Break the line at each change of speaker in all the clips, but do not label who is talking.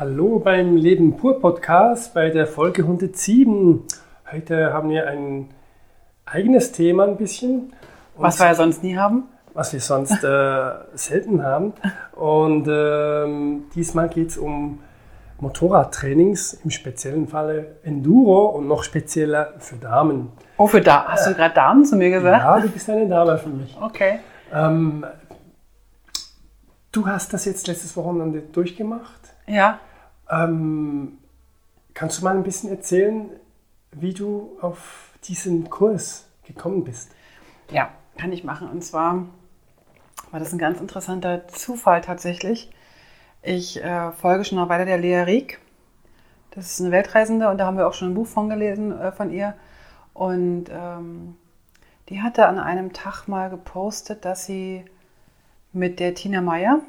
Hallo beim Leben pur Podcast bei der Folge 107. Heute haben wir ein eigenes Thema ein bisschen.
Was wir ja sonst nie haben.
Was wir sonst äh, selten haben. Und ähm, diesmal geht es um Motorradtrainings, im speziellen Falle Enduro und noch spezieller für Damen.
Oh, für da hast du gerade Damen zu mir gesagt?
Ja, du bist eine Dame für mich.
Okay.
Ähm, du hast das jetzt letztes Wochenende durchgemacht.
Ja.
Ähm, kannst du mal ein bisschen erzählen, wie du auf diesen Kurs gekommen bist?
Ja, kann ich machen. Und zwar war das ein ganz interessanter Zufall tatsächlich. Ich äh, folge schon noch weiter der Lea Rieck. Das ist eine Weltreisende und da haben wir auch schon ein Buch von gelesen äh, von ihr. Und ähm, die hatte an einem Tag mal gepostet, dass sie mit der Tina Meyer,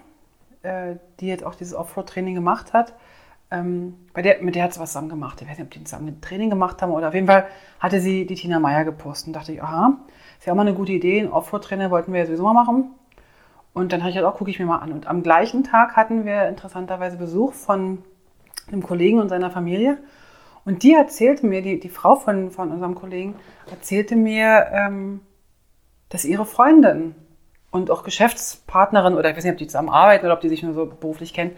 äh, die jetzt auch dieses Offroad-Training gemacht hat, ähm, bei der, mit der hat sie was zusammen gemacht. Ich weiß nicht, ob die zusammen ein Training gemacht haben oder auf jeden Fall hatte sie die Tina Meyer gepostet und dachte ich, aha, ist ja auch mal eine gute Idee. Ein Offroad-Trainer wollten wir ja sowieso mal machen. Und dann habe ich gedacht, auch, gucke ich mir mal an. Und am gleichen Tag hatten wir interessanterweise Besuch von einem Kollegen und seiner Familie. Und die erzählte mir, die, die Frau von, von unserem Kollegen, erzählte mir, ähm, dass ihre Freundin und auch Geschäftspartnerin, oder ich weiß nicht, ob die zusammen arbeiten oder ob die sich nur so beruflich kennen,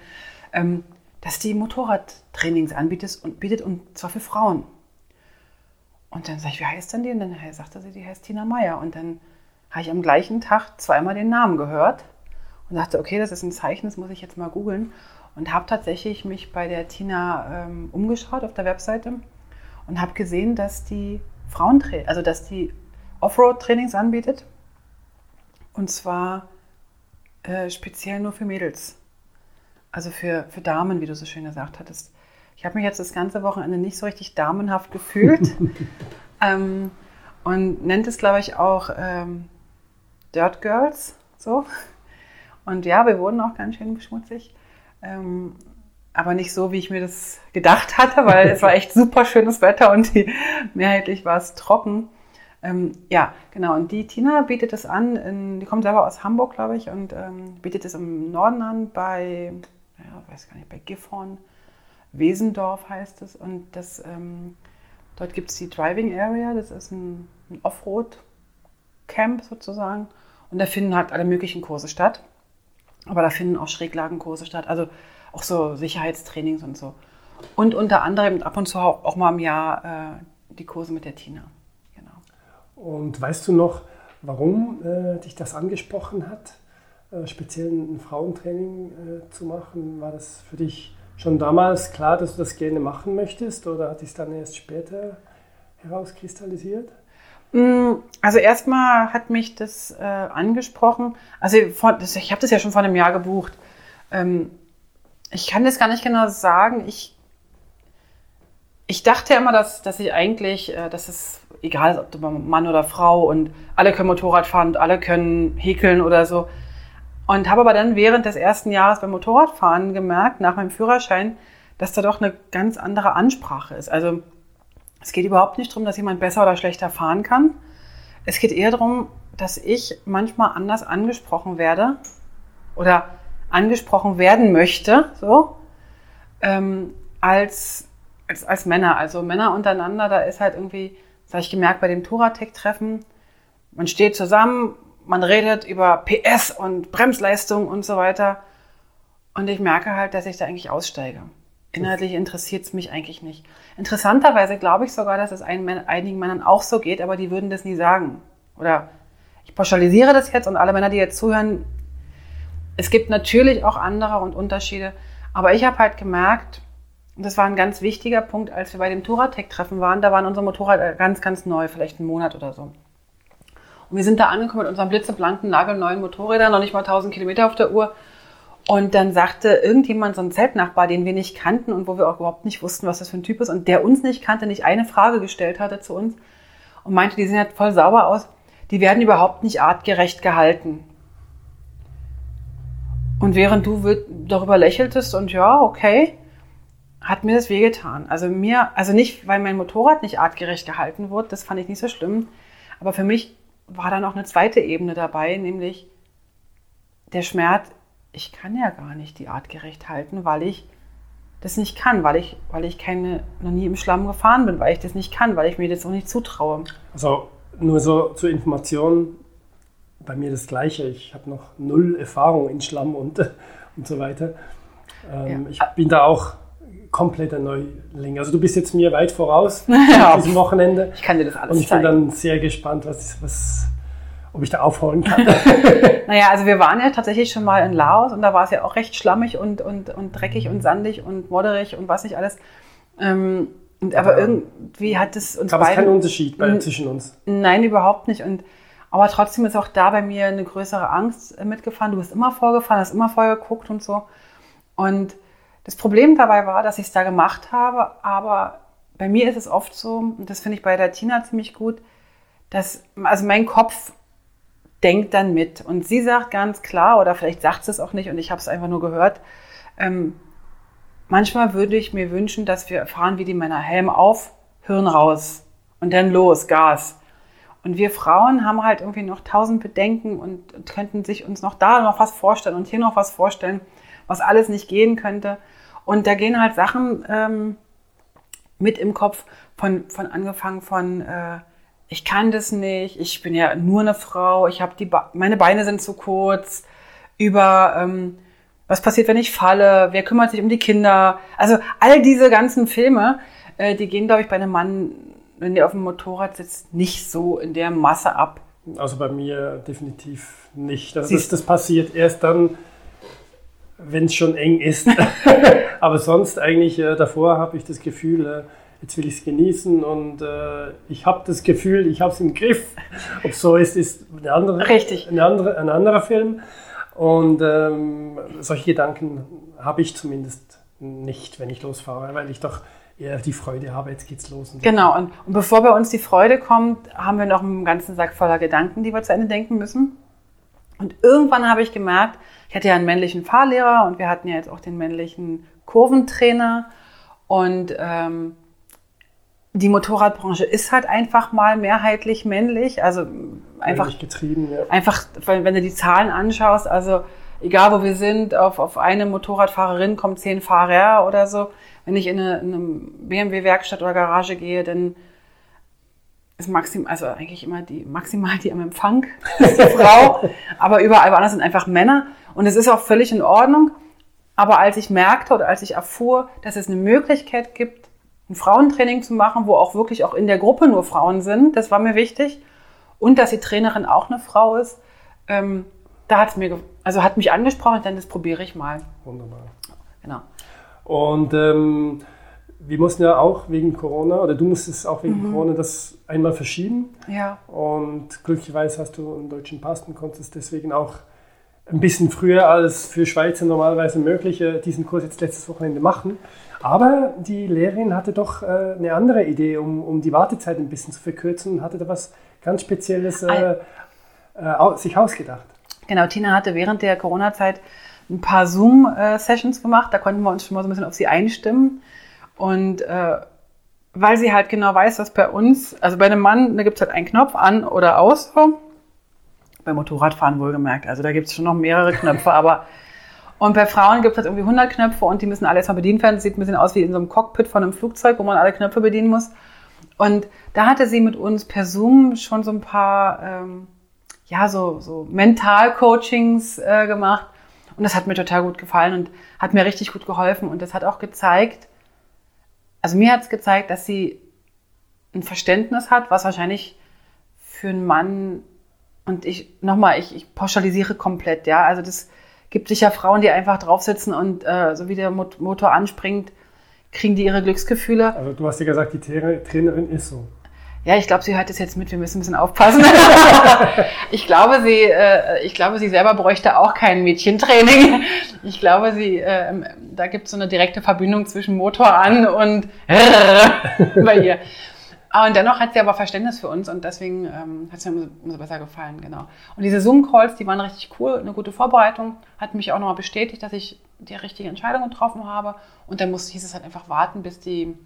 ähm, dass die Motorradtrainings anbietet und bietet und zwar für Frauen. Und dann sage ich, wie heißt denn die? Und dann sagte sie, die heißt Tina Meyer. Und dann habe ich am gleichen Tag zweimal den Namen gehört und dachte, okay, das ist ein Zeichen, das muss ich jetzt mal googeln. Und habe tatsächlich mich bei der Tina ähm, umgeschaut auf der Webseite und habe gesehen, dass die Frauentrainings, also dass die Offroad-Trainings anbietet. Und zwar äh, speziell nur für Mädels. Also für, für Damen, wie du so schön gesagt hattest. Ich habe mich jetzt das ganze Wochenende nicht so richtig damenhaft gefühlt. ähm, und nennt es, glaube ich, auch ähm, Dirt Girls, so. Und ja, wir wurden auch ganz schön schmutzig. Ähm, aber nicht so, wie ich mir das gedacht hatte, weil es war echt super schönes Wetter und die, mehrheitlich war es trocken. Ähm, ja, genau. Und die Tina bietet es an, in, die kommt selber aus Hamburg, glaube ich, und ähm, bietet es im Norden an bei, ja, weiß gar nicht, bei Gifhorn, Wesendorf heißt es. Und das, ähm, dort gibt es die Driving Area, das ist ein, ein Offroad-Camp sozusagen. Und da finden halt alle möglichen Kurse statt. Aber da finden auch Schräglagenkurse statt, also auch so Sicherheitstrainings und so. Und unter anderem ab und zu auch, mal im Jahr äh, die Kurse mit der Tina. Genau.
Und weißt du noch, warum äh, dich das angesprochen hat, speziell ein Frauentraining äh, zu machen? War das für dich schon damals klar, dass du das gerne machen möchtest oder hat es dann erst später herauskristallisiert?
Mm, also erstmal hat mich das äh, angesprochen. Also ich habe das ja schon vor einem Jahr gebucht. Ähm, ich kann das gar nicht genau sagen. Ich, ich dachte immer, dass, dass ich eigentlich, äh, dass es egal ist, ob du Mann oder Frau und alle können Motorrad fahren und alle können häkeln oder so. Und habe aber dann während des ersten Jahres beim Motorradfahren gemerkt, nach meinem Führerschein, dass da doch eine ganz andere Ansprache ist. Also es geht überhaupt nicht darum, dass jemand besser oder schlechter fahren kann. Es geht eher darum, dass ich manchmal anders angesprochen werde oder angesprochen werden möchte, so, ähm, als, als, als Männer. Also Männer untereinander, da ist halt irgendwie, das habe ich gemerkt bei dem Touratec-Treffen, man steht zusammen, man redet über PS und Bremsleistung und so weiter. Und ich merke halt, dass ich da eigentlich aussteige. Inhaltlich interessiert es mich eigentlich nicht. Interessanterweise glaube ich sogar, dass es einigen Männern auch so geht, aber die würden das nie sagen. Oder ich pauschalisiere das jetzt und alle Männer, die jetzt zuhören, es gibt natürlich auch andere und Unterschiede, aber ich habe halt gemerkt, und das war ein ganz wichtiger Punkt, als wir bei dem Touratec-Treffen waren, da waren unsere Motorräder ganz, ganz neu, vielleicht einen Monat oder so. Wir sind da angekommen mit unseren blitzeblanken, nagelneuen Motorrädern, noch nicht mal 1000 Kilometer auf der Uhr. Und dann sagte irgendjemand, so ein Zeltnachbar, den wir nicht kannten und wo wir auch überhaupt nicht wussten, was das für ein Typ ist und der uns nicht kannte, nicht eine Frage gestellt hatte zu uns und meinte, die sehen halt voll sauber aus, die werden überhaupt nicht artgerecht gehalten. Und während du darüber lächeltest und ja, okay, hat mir das wehgetan. Also mir, also nicht, weil mein Motorrad nicht artgerecht gehalten wurde, das fand ich nicht so schlimm, aber für mich war da noch eine zweite Ebene dabei, nämlich der Schmerz, ich kann ja gar nicht die artgerecht halten, weil ich das nicht kann, weil ich, weil ich keine, noch nie im Schlamm gefahren bin, weil ich das nicht kann, weil ich mir das auch nicht zutraue.
Also nur so zur Information, bei mir das Gleiche. Ich habe noch null Erfahrung in Schlamm und, und so weiter. Ähm, ja. Ich bin da auch kompletter Neuling. Also du bist jetzt mir weit voraus ja. diesem Wochenende.
Ich kann dir das alles
Und ich
zeigen.
bin dann sehr gespannt, was, was, ob ich da aufholen kann.
naja, also wir waren ja tatsächlich schon mal in Laos und da war es ja auch recht schlammig und, und, und dreckig und sandig und modderig und was nicht alles. Ähm, und, aber irgendwie hat es uns
Gab es keinen Unterschied bei, zwischen uns?
Nein, überhaupt nicht. Und aber trotzdem ist auch da bei mir eine größere Angst mitgefahren. Du bist immer vorgefahren, hast immer vorher geguckt und so. Und das Problem dabei war, dass ich es da gemacht habe, aber bei mir ist es oft so, und das finde ich bei der Tina ziemlich gut, dass, also mein Kopf denkt dann mit. Und sie sagt ganz klar, oder vielleicht sagt sie es auch nicht und ich habe es einfach nur gehört, ähm, manchmal würde ich mir wünschen, dass wir fahren wie die Männer, Helm auf, Hirn raus und dann los, Gas. Und wir Frauen haben halt irgendwie noch tausend Bedenken und könnten sich uns noch da noch was vorstellen und hier noch was vorstellen, was alles nicht gehen könnte. Und da gehen halt Sachen ähm, mit im Kopf von, von angefangen von, äh, ich kann das nicht, ich bin ja nur eine Frau, ich habe die, Be meine Beine sind zu kurz, über ähm, was passiert, wenn ich falle, wer kümmert sich um die Kinder. Also all diese ganzen Filme, äh, die gehen, glaube ich, bei einem Mann, wenn der auf dem Motorrad sitzt, nicht so in der Masse ab.
Also bei mir definitiv nicht. Das, das passiert erst dann, wenn es schon eng ist. Aber sonst eigentlich äh, davor habe ich das Gefühl, äh, jetzt will ich es genießen und äh, ich habe das Gefühl, ich habe es im Griff. Ob so ist, ist eine andere,
Richtig.
Eine andere, ein anderer Film. Und ähm, solche Gedanken habe ich zumindest nicht, wenn ich losfahre, weil ich doch eher die Freude habe, jetzt geht's los.
Und genau, und, und bevor bei uns die Freude kommt, haben wir noch einen ganzen Sack voller Gedanken, die wir zu Ende denken müssen. Und irgendwann habe ich gemerkt, ich hatte ja einen männlichen Fahrlehrer und wir hatten ja jetzt auch den männlichen Kurventrainer. Und ähm, die Motorradbranche ist halt einfach mal mehrheitlich männlich. Also einfach
männlich getrieben, ja.
Einfach, wenn du die Zahlen anschaust, also egal wo wir sind, auf, auf eine Motorradfahrerin kommen zehn Fahrer oder so. Wenn ich in eine, in eine BMW-Werkstatt oder Garage gehe, dann ist maximal, also eigentlich immer die maximal die am Empfang ist die Frau, aber überall woanders sind einfach Männer und es ist auch völlig in Ordnung. Aber als ich merkte oder als ich erfuhr, dass es eine Möglichkeit gibt, ein Frauentraining zu machen, wo auch wirklich auch in der Gruppe nur Frauen sind, das war mir wichtig und dass die Trainerin auch eine Frau ist, ähm, da hat es mir, also hat mich angesprochen, dann das probiere ich mal.
Wunderbar.
Genau.
Und ähm, wir mussten ja auch wegen Corona, oder du musstest auch wegen mhm. Corona das einmal verschieben.
Ja.
Und glücklicherweise hast du einen deutschen Pass und konntest deswegen auch ein bisschen früher als für Schweizer normalerweise möglich äh, diesen Kurs jetzt letztes Wochenende machen. Aber die Lehrerin hatte doch äh, eine andere Idee, um, um die Wartezeit ein bisschen zu verkürzen und hatte da was ganz Spezielles äh, äh, sich ausgedacht.
Genau, Tina hatte während der Corona-Zeit ein paar Zoom-Sessions gemacht. Da konnten wir uns schon mal so ein bisschen auf sie einstimmen. Und äh, weil sie halt genau weiß, dass bei uns, also bei einem Mann, da gibt es halt einen Knopf an oder aus. So. Bei Motorradfahren wohlgemerkt. Also da gibt es schon noch mehrere Knöpfe, aber und bei Frauen gibt es halt irgendwie 100 Knöpfe und die müssen alle erstmal bedient werden. Das sieht ein bisschen aus wie in so einem Cockpit von einem Flugzeug, wo man alle Knöpfe bedienen muss. Und da hatte sie mit uns per Zoom schon so ein paar, ähm, ja, so, so Mental-Coachings äh, gemacht. Und das hat mir total gut gefallen und hat mir richtig gut geholfen. Und das hat auch gezeigt, also mir hat es gezeigt, dass sie ein Verständnis hat, was wahrscheinlich für einen Mann, und ich, nochmal, ich, ich pauschalisiere komplett, ja, also das gibt sicher Frauen, die einfach drauf sitzen und äh, so wie der Motor anspringt, kriegen die ihre Glücksgefühle.
Also du hast ja gesagt, die Trainerin ist so.
Ja, ich glaube, sie hört es jetzt mit, wir müssen ein bisschen aufpassen. ich, glaube, sie, äh, ich glaube, sie selber bräuchte auch kein Mädchentraining. Ich glaube, sie, äh, da gibt es so eine direkte Verbindung zwischen Motor an und bei ihr. Und dennoch hat sie aber Verständnis für uns und deswegen ähm, hat es mir umso besser gefallen, genau. Und diese Zoom-Calls, die waren richtig cool, eine gute Vorbereitung, hat mich auch nochmal bestätigt, dass ich die richtige Entscheidung getroffen habe. Und dann muss, hieß es halt einfach warten, bis die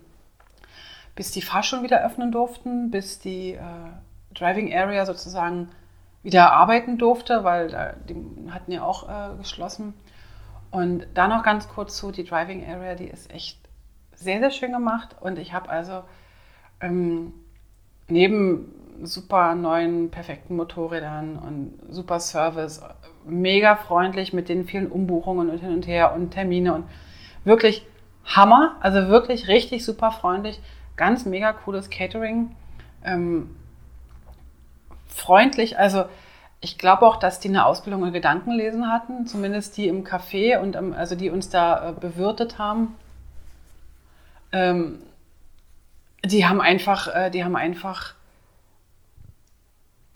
bis die Fahrschulen wieder öffnen durften, bis die äh, Driving Area sozusagen wieder arbeiten durfte, weil äh, die hatten ja auch äh, geschlossen. Und da noch ganz kurz zu, die Driving Area, die ist echt sehr, sehr schön gemacht. Und ich habe also ähm, neben super neuen, perfekten Motorrädern und super Service, mega freundlich mit den vielen Umbuchungen und hin und her und Termine und wirklich Hammer, also wirklich richtig super freundlich, ganz mega cooles Catering, ähm, freundlich, also ich glaube auch, dass die eine Ausbildung in Gedankenlesen hatten, zumindest die im Café und also die uns da äh, bewirtet haben. Ähm, die haben einfach, äh, die haben einfach,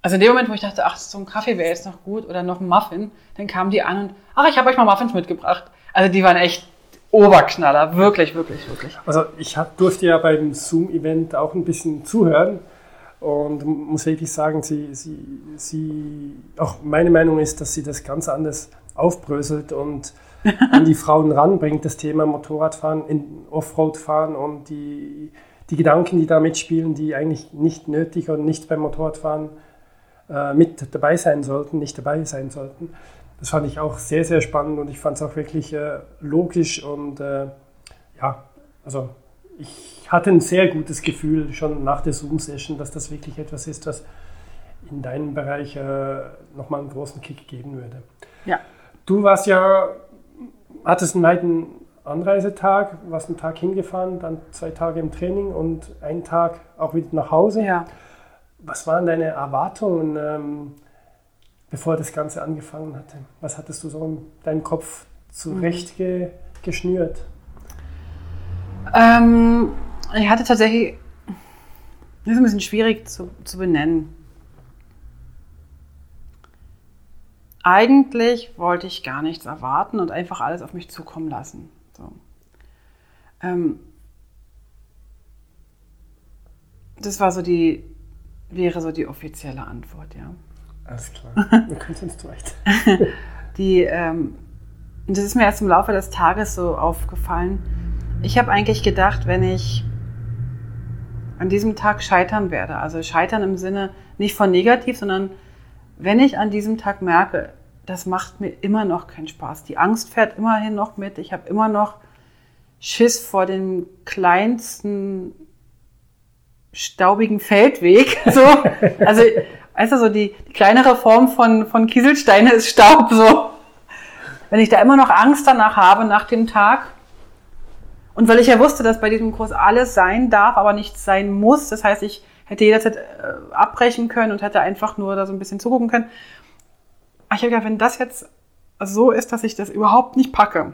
also in dem Moment, wo ich dachte, ach, so ein Kaffee wäre jetzt noch gut oder noch ein Muffin, dann kamen die an und, ach, ich habe euch mal Muffins mitgebracht. Also die waren echt Oberknaller, wirklich, wirklich, wirklich.
Also ich hab, durfte ja beim Zoom-Event auch ein bisschen zuhören und muss wirklich sagen, sie, sie, sie, auch meine Meinung ist, dass sie das ganz anders aufbröselt und an die Frauen ranbringt, das Thema Motorradfahren, Offroad-Fahren und die, die Gedanken, die da mitspielen, die eigentlich nicht nötig und nicht beim Motorradfahren äh, mit dabei sein sollten, nicht dabei sein sollten. Das fand ich auch sehr, sehr spannend und ich fand es auch wirklich äh, logisch und äh, ja, also ich hatte ein sehr gutes Gefühl schon nach der Zoom-Session, dass das wirklich etwas ist, was in deinem Bereich äh, nochmal einen großen Kick geben würde.
Ja.
Du warst ja, hattest einen weiten Anreisetag, warst einen Tag hingefahren, dann zwei Tage im Training und einen Tag auch wieder nach Hause.
Ja.
Was waren deine Erwartungen, ähm, bevor das Ganze angefangen hatte? Was hattest du so in deinem Kopf zurecht ge geschnürt?
Ähm, ich hatte tatsächlich, das ist ein bisschen schwierig zu, zu benennen. Eigentlich wollte ich gar nichts erwarten und einfach alles auf mich zukommen lassen. Ähm, das war so die, wäre so die offizielle Antwort, ja.
Alles klar, wir können uns zurecht.
Die, ähm, das ist mir erst im Laufe des Tages so aufgefallen. Ich habe eigentlich gedacht, wenn ich an diesem Tag scheitern werde, also scheitern im Sinne nicht von negativ, sondern wenn ich an diesem Tag merke, das macht mir immer noch keinen Spaß. Die Angst fährt immerhin noch mit. Ich habe immer noch Schiss vor dem kleinsten staubigen Feldweg. So. Also, weißt du, so die, die kleinere Form von, von Kieselsteine ist Staub. So. Wenn ich da immer noch Angst danach habe, nach dem Tag, und weil ich ja wusste, dass bei diesem Kurs alles sein darf, aber nichts sein muss, das heißt, ich hätte jederzeit äh, abbrechen können und hätte einfach nur da so ein bisschen zugucken können. Aber ich habe gedacht, wenn das jetzt so ist, dass ich das überhaupt nicht packe,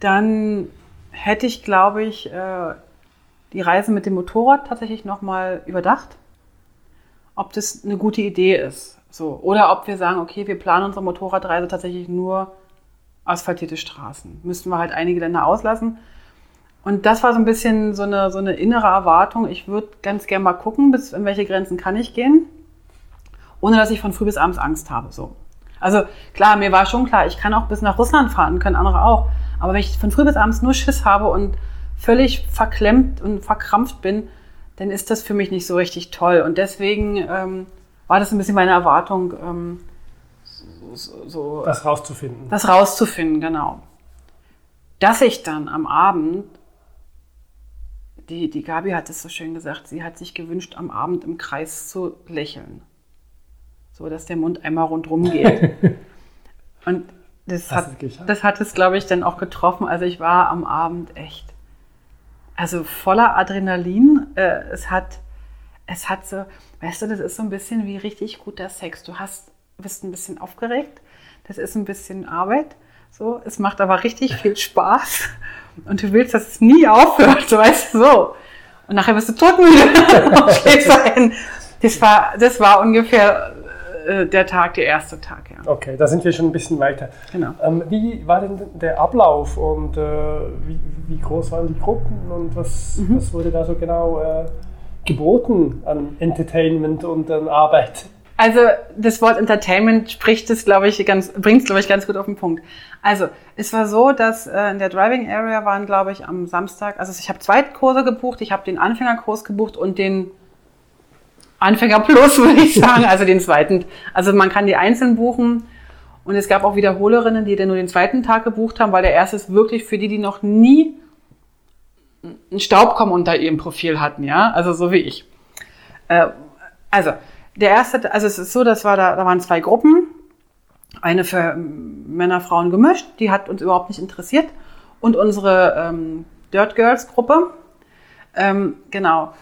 dann hätte ich, glaube ich, äh, die Reise mit dem Motorrad tatsächlich nochmal überdacht, ob das eine gute Idee ist. So. Oder ob wir sagen, okay, wir planen unsere Motorradreise tatsächlich nur asphaltierte Straßen. Müssten wir halt einige Länder auslassen. Und das war so ein bisschen so eine, so eine innere Erwartung. Ich würde ganz gerne mal gucken, bis in welche Grenzen kann ich gehen, ohne dass ich von früh bis abends Angst habe. So. Also klar, mir war schon klar, ich kann auch bis nach Russland fahren, können andere auch. Aber wenn ich von früh bis abends nur Schiss habe und völlig verklemmt und verkrampft bin, dann ist das für mich nicht so richtig toll. Und deswegen ähm, war das ein bisschen meine Erwartung, ähm, so, so,
das rauszufinden.
Das rauszufinden, genau. Dass ich dann am Abend, die, die Gabi hat es so schön gesagt, sie hat sich gewünscht, am Abend im Kreis zu lächeln. So, dass der Mund einmal rundherum geht. Und das hat, das hat es, glaube ich, dann auch getroffen. Also ich war am Abend echt, also voller Adrenalin. Äh, es hat, es hat so, weißt du, das ist so ein bisschen wie richtig guter Sex. Du hast, bist ein bisschen aufgeregt. Das ist ein bisschen Arbeit. So, es macht aber richtig viel Spaß. Und du willst, dass es nie aufhört, weißt du so. Und nachher bist du ein. Das war, das war ungefähr äh, der Tag, der erste Tag, ja.
Okay, da sind wir schon ein bisschen weiter.
Genau.
Ähm, wie war denn der Ablauf und äh, wie, wie, groß waren die Gruppen und was, mhm. was wurde da so genau äh, geboten an Entertainment und an Arbeit?
Also das Wort Entertainment spricht es, glaube ich, ganz, bringt es, glaube ich, ganz gut auf den Punkt. Also es war so, dass äh, in der Driving Area waren, glaube ich, am Samstag, also ich habe zwei Kurse gebucht, ich habe den Anfängerkurs gebucht und den Anfänger Plus, würde ich sagen, also den zweiten. Also man kann die einzeln buchen Und es gab auch Wiederholerinnen, die dann nur den zweiten Tag gebucht haben, weil der erste ist wirklich für die, die noch nie einen Staubkommen unter ihrem Profil hatten, ja, also so wie ich. Äh, also der erste, also es ist so, das war da, da waren zwei Gruppen, eine für Männer, Frauen gemischt, die hat uns überhaupt nicht interessiert und unsere ähm, Dirt Girls Gruppe, ähm, genau.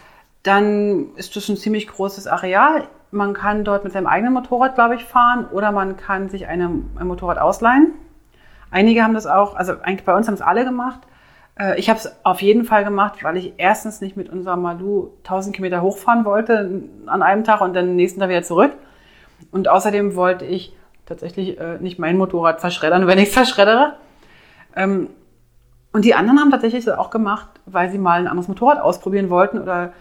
Dann ist das ein ziemlich großes Areal. Man kann dort mit seinem eigenen Motorrad, glaube ich, fahren oder man kann sich eine, ein Motorrad ausleihen. Einige haben das auch, also eigentlich bei uns haben es alle gemacht. Äh, ich habe es auf jeden Fall gemacht, weil ich erstens nicht mit unserem Malu 1000 Kilometer hochfahren wollte an einem Tag und dann nächsten Tag wieder zurück. Und außerdem wollte ich tatsächlich äh, nicht mein Motorrad verschreddern, wenn ich es verschreddere. Ähm, und die anderen haben tatsächlich das auch gemacht, weil sie mal ein anderes Motorrad ausprobieren wollten oder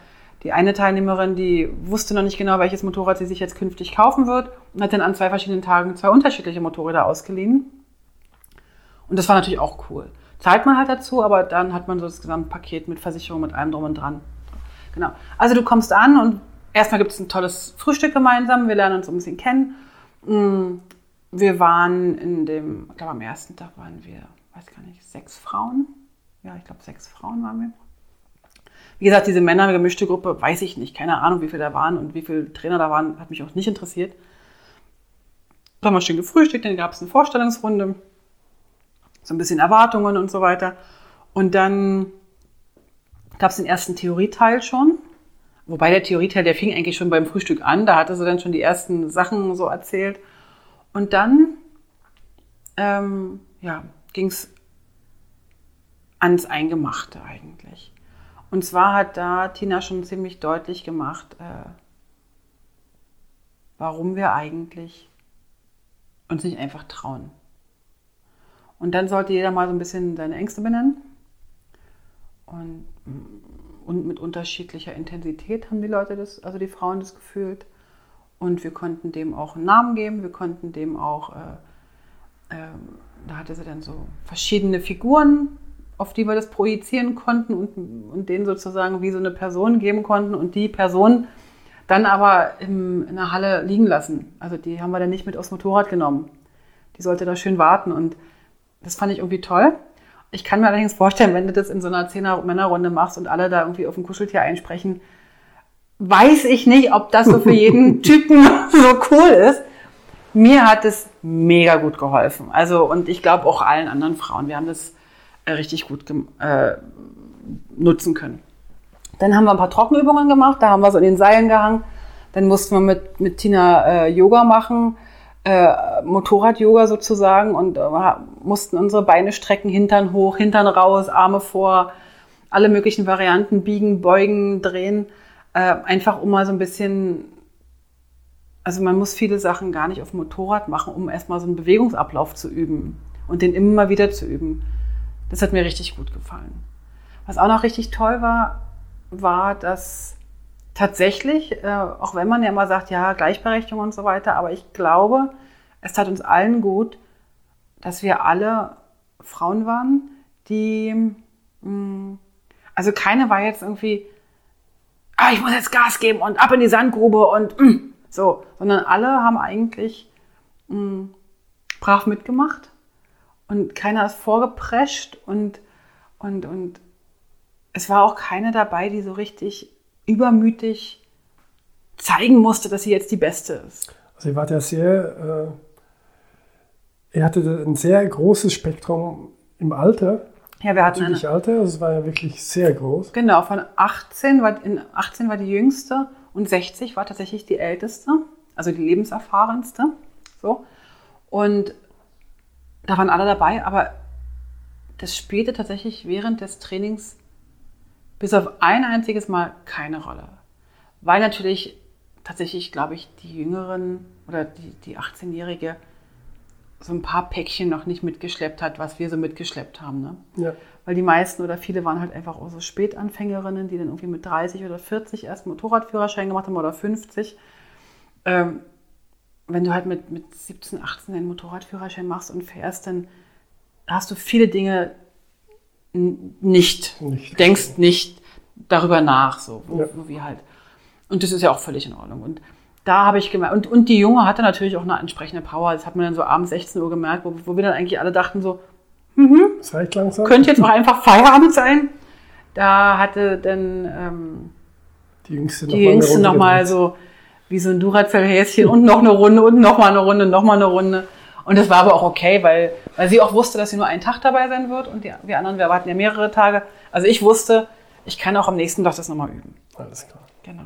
die eine Teilnehmerin, die wusste noch nicht genau, welches Motorrad sie sich jetzt künftig kaufen wird und hat dann an zwei verschiedenen Tagen zwei unterschiedliche Motorräder ausgeliehen. Und das war natürlich auch cool. Zahlt man halt dazu, aber dann hat man so das Gesamtpaket mit Versicherung, mit allem drum und dran. Genau. Also du kommst an und erstmal gibt es ein tolles Frühstück gemeinsam. Wir lernen uns ein bisschen kennen. Mm, wir waren in dem, ich glaube am ersten Tag waren wir, weiß gar nicht, sechs Frauen. Ja, ich glaube sechs Frauen waren wir. Wie gesagt, diese Männer gemischte Gruppe, weiß ich nicht. Keine Ahnung, wie viele da waren und wie viele Trainer da waren, hat mich auch nicht interessiert. Da haben wir schön gefrühstückt, dann gab es eine Vorstellungsrunde, so ein bisschen Erwartungen und so weiter. Und dann gab es den ersten Theorieteil schon. Wobei der Theorieteil, der fing eigentlich schon beim Frühstück an. Da hatte sie dann schon die ersten Sachen so erzählt. Und dann ähm, ja, ging es ans Eingemachte eigentlich. Und zwar hat da Tina schon ziemlich deutlich gemacht, äh, warum wir eigentlich uns nicht einfach trauen. Und dann sollte jeder mal so ein bisschen seine Ängste benennen. Und, und mit unterschiedlicher Intensität haben die Leute das, also die Frauen das gefühlt. Und wir konnten dem auch einen Namen geben, wir konnten dem auch, äh, äh, da hatte sie dann so verschiedene Figuren auf die wir das projizieren konnten und, und denen sozusagen wie so eine Person geben konnten und die Person dann aber im, in der Halle liegen lassen. Also die haben wir dann nicht mit aufs Motorrad genommen. Die sollte da schön warten und das fand ich irgendwie toll. Ich kann mir allerdings vorstellen, wenn du das in so einer Zehner-Männerrunde machst und alle da irgendwie auf ein Kuscheltier einsprechen, weiß ich nicht, ob das so für jeden Typen so cool ist. Mir hat es mega gut geholfen. Also, und ich glaube auch allen anderen Frauen. Wir haben das richtig gut äh, nutzen können. Dann haben wir ein paar Trockenübungen gemacht, da haben wir so in den Seilen gehangen. Dann mussten wir mit, mit Tina äh, Yoga machen, äh, Motorrad-Yoga sozusagen und äh, mussten unsere Beine strecken, Hintern hoch, Hintern raus, Arme vor, alle möglichen Varianten, biegen, beugen, drehen. Äh, einfach um mal so ein bisschen, also man muss viele Sachen gar nicht auf dem Motorrad machen, um erstmal so einen Bewegungsablauf zu üben und den immer wieder zu üben. Das hat mir richtig gut gefallen. Was auch noch richtig toll war, war, dass tatsächlich, äh, auch wenn man ja immer sagt, ja, Gleichberechtigung und so weiter, aber ich glaube, es tat uns allen gut, dass wir alle Frauen waren, die, mh, mm, also keine war jetzt irgendwie, ah, ich muss jetzt Gas geben und ab in die Sandgrube und mh, mm, so, sondern alle haben eigentlich mh, mm, brav mitgemacht und keiner ist vorgeprescht und, und, und es war auch keine dabei, die so richtig übermütig zeigen musste, dass sie jetzt die Beste ist.
Also ihr wart ja sehr, äh, ihr hattet ein sehr großes Spektrum im Alter.
Ja, wir hatten
ein Alter, also es war ja wirklich sehr groß.
Genau, von 18 war, in 18 war die jüngste und 60 war tatsächlich die älteste, also die lebenserfahrenste. So. Und da waren alle dabei, aber das spielte tatsächlich während des Trainings bis auf ein einziges Mal keine Rolle. Weil natürlich tatsächlich, glaube ich, die Jüngeren oder die, die 18-Jährige so ein paar Päckchen noch nicht mitgeschleppt hat, was wir so mitgeschleppt haben. Ne? Ja. Weil die meisten oder viele waren halt einfach auch so Spätanfängerinnen, die dann irgendwie mit 30 oder 40 erst Motorradführerschein gemacht haben oder 50. Ähm, wenn du halt mit, mit 17, 18 deinen Motorradführerschein machst und fährst, dann hast du viele Dinge nicht, nicht. denkst nicht darüber nach, so, wo, ja. wo wir halt. Und das ist ja auch völlig in Ordnung. Und da habe ich gemerkt, und, und die Junge hatte natürlich auch eine entsprechende Power. Das hat man dann so abends 16 Uhr gemerkt, wo, wo wir dann eigentlich alle dachten so, mhm,
Das reicht langsam.
könnte jetzt auch einfach Feierabend sein. Da hatte dann ähm,
die Jüngste
die Jüngste
noch
nochmal so wie so ein Duracell-Häschen und noch eine Runde und nochmal eine Runde, nochmal eine Runde. Und das war aber auch okay, weil, weil sie auch wusste, dass sie nur einen Tag dabei sein wird und die, wir anderen, wir hatten ja mehrere Tage. Also ich wusste, ich kann auch am nächsten Tag das nochmal üben.
Alles klar.
Genau.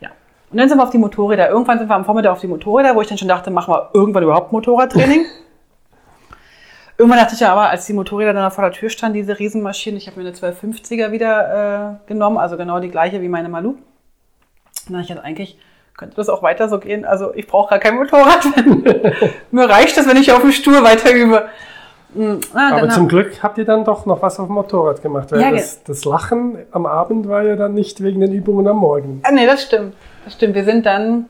Ja. Und dann sind wir auf die Motorräder. Irgendwann sind wir am Vormittag auf die Motorräder, wo ich dann schon dachte, machen wir irgendwann überhaupt Motorradtraining. irgendwann dachte ich ja aber, als die Motorräder dann vor der Tür standen, diese Riesenmaschinen, ich habe mir eine 1250er wieder äh, genommen, also genau die gleiche wie meine Malu. Und dann dachte ich halt eigentlich, könnte das auch weiter so gehen. Also ich brauche gar kein Motorrad. Mir reicht das, wenn ich auf dem Stuhl weiter übe. Mm, ah,
Aber zum Glück habt ihr dann doch noch was auf dem Motorrad gemacht. Weil
Ja,
das, das Lachen am Abend war ja dann nicht wegen den Übungen am Morgen.
Ah, nee, das stimmt. Das stimmt. Wir sind dann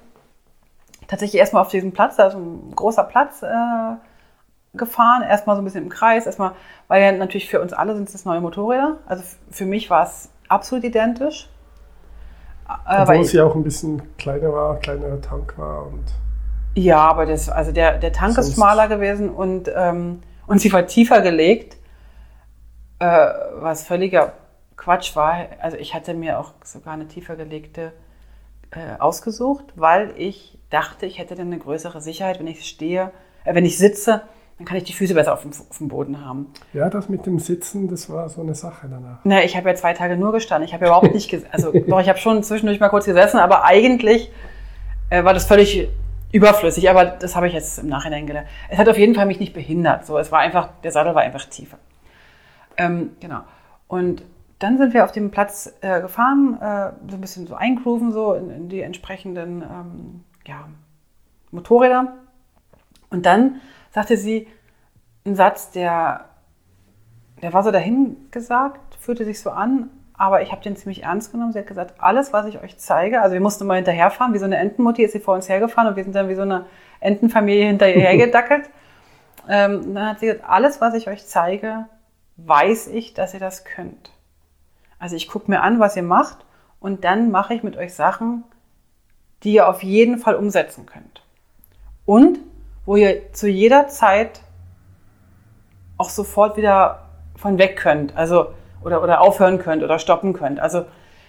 tatsächlich erstmal auf diesem Platz, da ist ein großer Platz äh, gefahren. Erstmal so ein bisschen im Kreis. Erstmal, weil ja natürlich für uns alle sind es neue Motorräder. Also für mich war es absolut identisch.
Obwohl
weil
es ja auch ein bisschen kleiner war, kleinerer Tank war. Und
Ja, aber das, also der, der Tank ist schmaler gewesen und, ähm, und sie war tiefer gelegt, äh, was völliger Quatsch war. Also ich hatte mir auch sogar eine tiefer gelegte äh, ausgesucht, weil ich dachte, ich hätte dann eine größere Sicherheit, wenn ich stehe, äh, wenn ich sitze, dann kann ich die Füße besser auf dem, auf dem Boden haben.
ja, das mit dem Sitzen, das war so eine Sache danach.
Na, ich habe ja zwei Tage nur gestanden. Ich habe ja überhaupt nicht gesessen. Also doch, ich habe schon zwischendurch mal kurz gesessen, aber eigentlich äh, war das völlig überflüssig. Aber das habe ich jetzt im Nachhinein gelernt. Es hat auf jeden Fall mich nicht behindert. So, es war einfach, der Sattel war einfach tiefer. Ähm, genau. Und dann sind wir auf dem Platz äh, gefahren, äh, so ein bisschen so eingrooven, so in, in die entsprechenden ähm, ja, Motorräder. Und sagte sie einen Satz, der der war so dahingesagt, fühlte sich so an, aber ich habe den ziemlich ernst genommen. Sie hat gesagt, alles, was ich euch zeige, also wir mussten mal hinterherfahren, wie so eine Entenmutti ist sie vor uns hergefahren und wir sind dann wie so eine Entenfamilie hinterher gedackelt. ähm, und dann hat sie gesagt, alles, was ich euch zeige, weiß ich, dass ihr das könnt. Also ich gucke mir an, was ihr macht und dann mache ich mit euch Sachen, die ihr auf jeden Fall umsetzen könnt. Und wo ihr zu jeder Zeit auch sofort wieder von weg könnt, also oder, oder aufhören könnt oder stoppen könnt. Also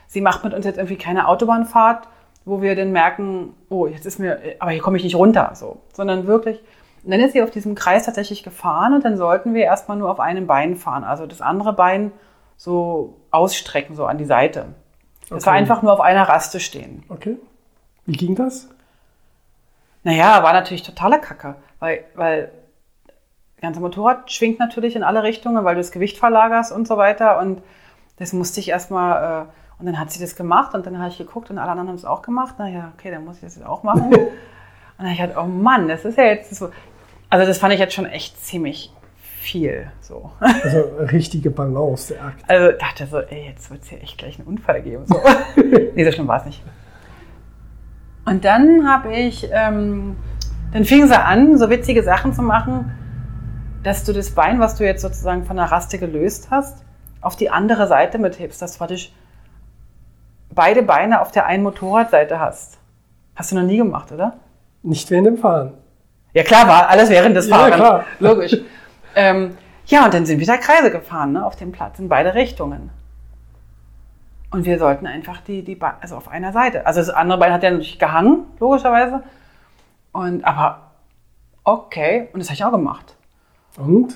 sie macht mit uns jetzt irgendwie keine Autobahnfahrt, wo wir dann merken, oh, jetzt ist mir, aber hier komme ich nicht runter, so, sondern wirklich. Und dann ist sie auf diesem Kreis tatsächlich gefahren und dann sollten wir erstmal nur auf einem Bein fahren, also das andere Bein so ausstrecken, so an die Seite. Das war
Okay.
einfach nur auf einer Raste stehen.
Okay. Wie ging das?
Naja, war natürlich totaler Kacke, weil, weil das ganze Motorrad schwingt natürlich in alle Richtungen, weil du das Gewicht verlagerst und so weiter. Und das musste ich erstmal, äh, und dann hat sie das gemacht und dann habe ich geguckt und alle anderen haben es auch gemacht. Naja, okay, dann muss ich das jetzt auch machen. und dann habe ich halt, oh Mann, das ist ja jetzt so. Also das fand ich jetzt schon echt ziemlich viel. So.
Also richtige Balance, der Akt.
Also dachte so, ey, jetzt wird es hier echt gleich einen Unfall geben. So. nee, so schlimm war es nicht. Und dann habe ich, ähm, dann fing sie an, so witzige Sachen zu machen, dass du das Bein, was du jetzt sozusagen von der Raste gelöst hast, auf die andere Seite mithebst, dass du praktisch beide Beine auf der einen Motorradseite hast. Hast du noch nie gemacht, oder?
Nicht während dem Fahren.
Ja klar, war alles während des
Ja,
Fahrens.
klar.
Logisch. ähm, ja, und dann sind wir da Kreise gefahren, ne, auf dem Platz in beide Richtungen. Und wir sollten einfach die, die Be also auf einer Seite. Also das andere Bein hat ja natürlich gehangen, logischerweise. Und aber okay, und das habe ich auch gemacht.
Und?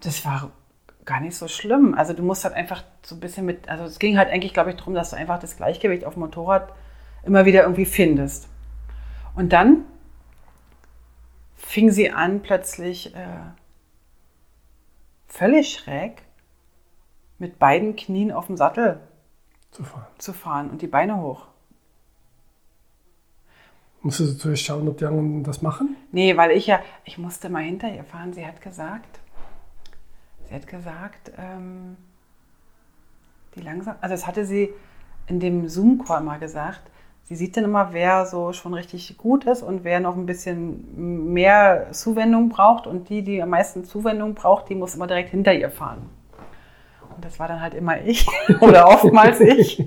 Das war gar nicht so schlimm. Also du musst halt einfach so ein bisschen mit, also es ging halt eigentlich, glaube ich, darum, dass du einfach das Gleichgewicht auf dem Motorrad immer wieder irgendwie findest. Und dann fing sie an, plötzlich äh, völlig schräg mit beiden Knien auf dem Sattel
Zu fahren.
zu fahren und die Beine hoch.
Musstest du zuerst schauen, ob die anderen das machen?
Nee, weil ich ja, ich musste mal hinter ihr fahren. Sie hat gesagt, sie hat gesagt, ähm, die langsam, also das hatte sie in dem Zoom-Call mal gesagt. Sie sieht dann immer, wer so schon richtig gut ist und wer noch ein bisschen mehr Zuwendung braucht. Und die, die am meisten Zuwendung braucht, die muss immer direkt hinter ihr fahren. Und das war dann halt immer ich oder oftmals ich.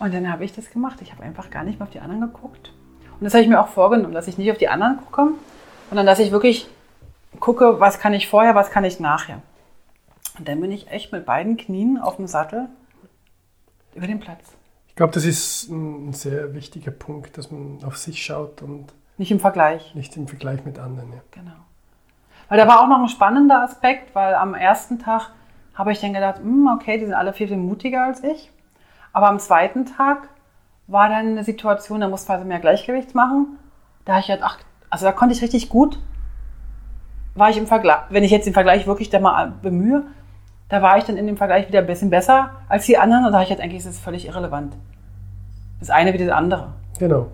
Und dann habe ich das gemacht. Ich habe einfach gar nicht mehr auf die anderen geguckt. Und das habe ich mir auch vorgenommen, dass ich nicht auf die anderen gucke, sondern dass ich wirklich gucke, was kann ich vorher, was kann ich nachher. Und dann bin ich echt mit beiden Knien auf dem Sattel über den Platz.
Ich glaube, das ist ein sehr wichtiger Punkt, dass man auf sich schaut und
nicht im Vergleich.
Nicht im Vergleich mit anderen, ja.
Genau. Weil da war auch noch ein spannender Aspekt, weil am ersten Tag habe ich dann gedacht, hm, okay, die sind alle viel, viel mutiger als ich. Aber am zweiten Tag war dann eine Situation, da musste man mehr Gleichgewicht machen. Da habe ich gedacht, ach, also da konnte ich richtig gut, war ich im Vergleich, wenn ich jetzt den Vergleich wirklich da mal bemühe, da war ich dann in dem Vergleich wieder ein bisschen besser als die anderen und da habe ich jetzt eigentlich, das ist völlig irrelevant. Das eine wie das andere.
Genau.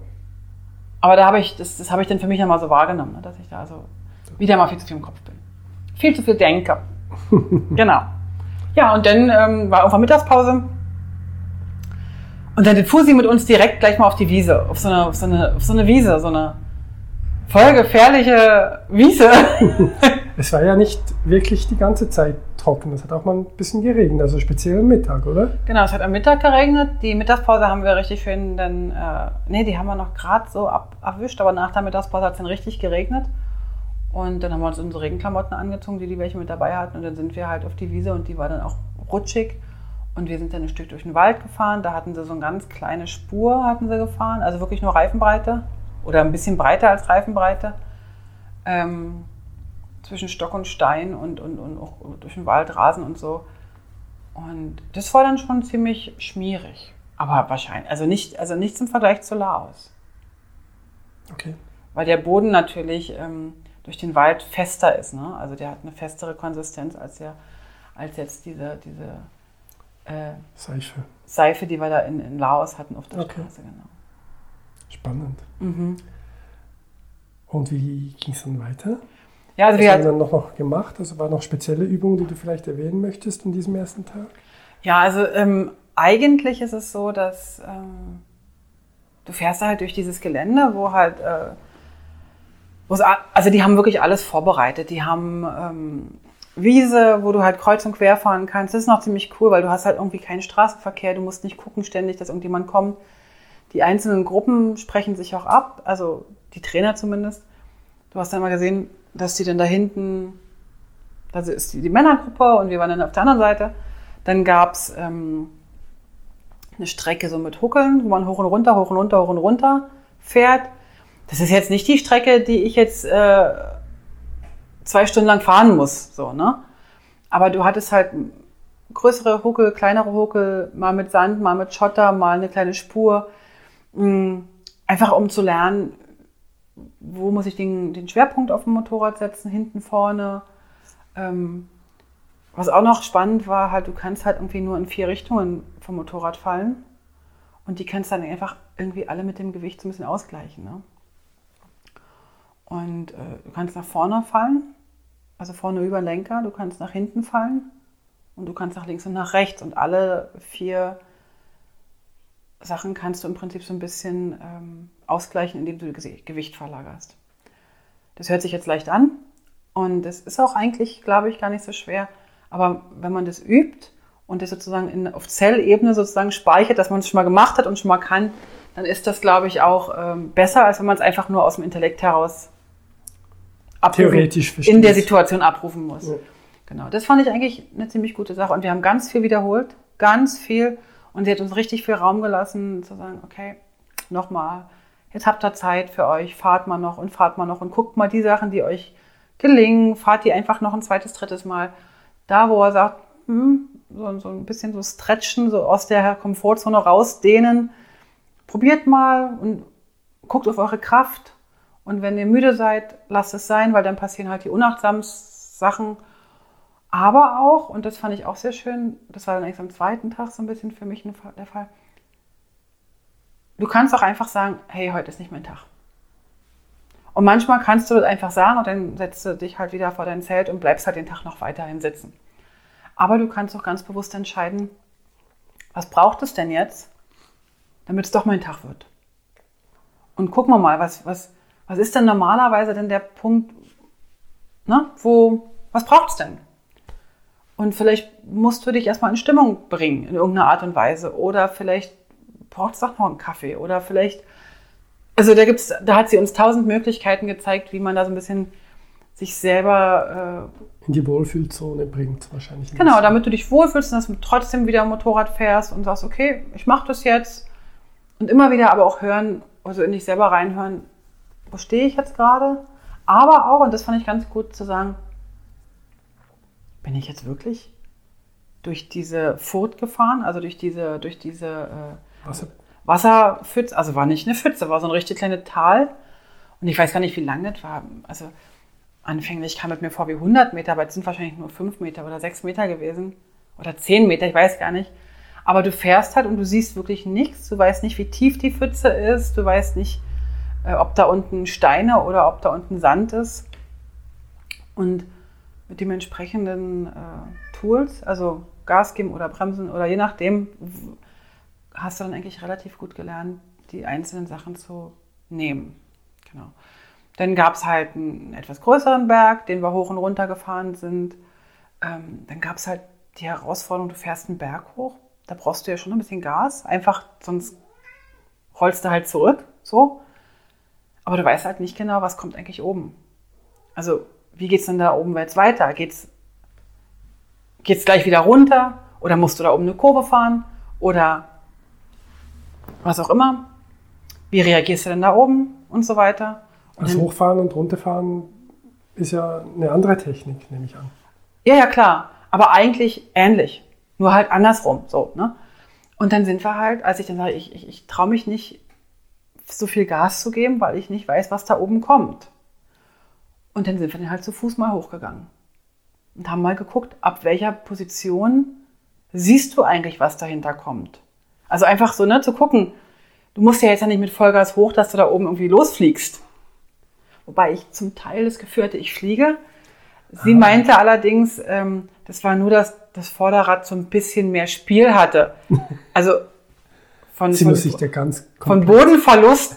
Aber da habe ich, das, das habe ich dann für mich nochmal so wahrgenommen, ne, dass ich da so wieder mal viel zu viel im Kopf bin. Viel zu viel denke. genau. Ja, und dann ähm, war irgendwann Mittagspause. Und dann fuhr sie mit uns direkt gleich mal auf die Wiese, auf so eine, auf so eine, auf so eine Wiese, so eine voll gefährliche Wiese.
es war ja nicht wirklich die ganze Zeit trocken. Es hat auch mal ein bisschen geregnet, also speziell am Mittag, oder?
Genau, es hat am Mittag geregnet. Die Mittagspause haben wir richtig schön dann, äh, nee, die haben wir noch gerade so ab, erwischt, aber nach der Mittagspause hat es dann richtig geregnet. Und dann haben wir uns unsere Regenklamotten angezogen, die die welche mit dabei hatten. Und dann sind wir halt auf die Wiese und die war dann auch rutschig. Und wir sind dann ein Stück durch den Wald gefahren. Da hatten sie so eine ganz kleine Spur, hatten sie gefahren. Also wirklich nur Reifenbreite oder ein bisschen breiter als Reifenbreite. Ähm, zwischen Stock und Stein und, und, und auch durch den Wald, Rasen und so. Und das war dann schon ziemlich schmierig. Aber wahrscheinlich, also, nicht, also nichts im Vergleich zu Laos.
Okay.
Weil der Boden natürlich ähm, durch den Wald fester ist. Ne? Also der hat eine festere Konsistenz als, der, als jetzt diese, diese
äh, Seife.
Seife, die wir da in, in Laos hatten auf der okay. Straße. Genau.
Spannend. Mhm. Und wie ging es dann weiter?
Ja, also
Was wir haben dann noch, noch gemacht? Also waren noch spezielle Übungen, die du vielleicht erwähnen möchtest in diesem ersten Tag?
Ja, also ähm, eigentlich ist es so, dass ähm, du fährst halt durch dieses Gelände, wo halt, äh, also die haben wirklich alles vorbereitet. Die haben ähm, Wiese, wo du halt kreuz und quer fahren kannst. Das ist noch ziemlich cool, weil du hast halt irgendwie keinen Straßenverkehr. Du musst nicht gucken ständig, dass irgendjemand kommt. Die einzelnen Gruppen sprechen sich auch ab, also die Trainer zumindest. Du hast dann mal gesehen, dass die dann da hinten, da ist die, die Männergruppe und wir waren dann auf der anderen Seite. Dann gab es ähm, eine Strecke so mit Huckeln, wo man hoch und runter, hoch und runter, hoch und runter fährt. Das ist jetzt nicht die Strecke, die ich jetzt äh, zwei Stunden lang fahren muss, so, ne? Aber du hattest halt größere Huckel, kleinere Huckel, mal mit Sand, mal mit Schotter, mal eine kleine Spur. Mm, einfach um zu lernen, wo muss ich den, den Schwerpunkt auf dem Motorrad setzen, hinten, vorne. Ähm, was auch noch spannend war, halt, du kannst halt irgendwie nur in vier Richtungen vom Motorrad fallen. Und die kannst dann einfach irgendwie alle mit dem Gewicht so ein bisschen ausgleichen. Ne? Und äh, du kannst nach vorne fallen, also vorne über Lenker, du kannst nach hinten fallen und du kannst nach links und nach rechts. Und alle vier Sachen kannst du im Prinzip so ein bisschen ähm, ausgleichen, indem du Gewicht verlagerst. Das hört sich jetzt leicht an und das ist auch eigentlich, glaube ich, gar nicht so schwer. Aber wenn man das übt und das sozusagen in, auf Zellebene sozusagen speichert, dass man es schon mal gemacht hat und schon mal kann, dann ist das, glaube ich, auch ähm, besser, als wenn man es einfach nur aus dem Intellekt heraus
Theoretisch
in der Situation abrufen muss. Ja. Genau, das fand ich eigentlich eine ziemlich gute Sache. Und wir haben ganz viel wiederholt, ganz viel. Und sie hat uns richtig viel Raum gelassen, zu sagen, okay, nochmal, jetzt habt ihr Zeit für euch, fahrt mal noch und fahrt mal noch und guckt mal die Sachen, die euch gelingen, fahrt die einfach noch ein zweites, drittes Mal. Da, wo er sagt, hm, so, so ein bisschen so stretchen, so aus der Komfortzone rausdehnen. Probiert mal und guckt auf eure Kraft. Und wenn ihr müde seid, lasst es sein, weil dann passieren halt die unachtsamen Sachen. Aber auch, und das fand ich auch sehr schön, das war dann eigentlich am zweiten Tag so ein bisschen für mich der Fall, du kannst auch einfach sagen, hey, heute ist nicht mein Tag. Und manchmal kannst du das einfach sagen und dann setzt du dich halt wieder vor dein Zelt und bleibst halt den Tag noch weiterhin sitzen. Aber du kannst auch ganz bewusst entscheiden, was braucht es denn jetzt, damit es doch mein Tag wird. Und gucken wir mal, was, was, was ist denn normalerweise denn der Punkt, ne, wo, was braucht es denn? Und vielleicht musst du dich erstmal in Stimmung bringen, in irgendeiner Art und Weise. Oder vielleicht braucht es doch noch einen Kaffee oder vielleicht Also da gibt's, da hat sie uns tausend Möglichkeiten gezeigt, wie man da so ein bisschen sich selber
äh, in die Wohlfühlzone bringt wahrscheinlich.
Genau, damit du dich wohlfühlst und dass du trotzdem wieder Motorrad fährst und sagst, okay, ich mache das jetzt und immer wieder aber auch hören, also in dich selber reinhören, wo stehe ich jetzt gerade? Aber auch, und das fand ich ganz gut zu sagen, bin ich jetzt wirklich durch diese Furt gefahren, also durch diese, durch diese äh, Wasser. Wasserpfütze, also war nicht eine Pfütze, war so ein richtig kleines Tal. Und ich weiß gar nicht, wie lang das war. Also anfänglich kam es mir vor wie 100 Meter, aber es sind wahrscheinlich nur 5 Meter oder 6 Meter gewesen. Oder 10 Meter, ich weiß gar nicht. Aber du fährst halt und du siehst wirklich nichts. Du weißt nicht, wie tief die Pfütze ist. Du weißt nicht, äh, ob da unten Steine oder ob da unten Sand ist. Und mit dem entsprechenden äh, Tools, also Gas geben oder bremsen oder je nachdem, hast du dann eigentlich relativ gut gelernt, die einzelnen Sachen zu nehmen. Genau. Dann gab es halt einen etwas größeren Berg, den wir hoch und runter gefahren sind. Ähm, dann gab es halt die Herausforderung, du fährst einen Berg hoch. Da brauchst du ja schon ein bisschen Gas, einfach sonst rollst du halt zurück. So. Aber du weißt halt nicht genau, was kommt eigentlich oben. Also, wie geht es denn da oben jetzt weiter? Geht's, geht's gleich wieder runter? Oder musst du da oben eine Kurve fahren? Oder was auch immer. Wie reagierst du denn da oben und so weiter?
Und das Hochfahren und Runterfahren ist ja eine andere Technik, nehme ich an.
Ja, ja, klar. Aber eigentlich ähnlich. Nur halt andersrum. So, ne? Und dann sind wir halt, als ich dann sage, ich, ich, ich traue mich nicht, so viel Gas zu geben, weil ich nicht weiß, was da oben kommt. Und dann sind wir dann halt zu Fuß mal hochgegangen und haben mal geguckt, ab welcher Position siehst du eigentlich, was dahinter kommt. Also einfach so, ne, zu gucken, du musst ja jetzt ja nicht mit Vollgas hoch, dass du da oben irgendwie losfliegst. Wobei ich zum Teil das Gefühl hatte, ich fliege. Sie ah. meinte allerdings, ähm, das war nur, dass das Vorderrad so ein bisschen mehr Spiel hatte. Also von,
von,
von Bodenverlust.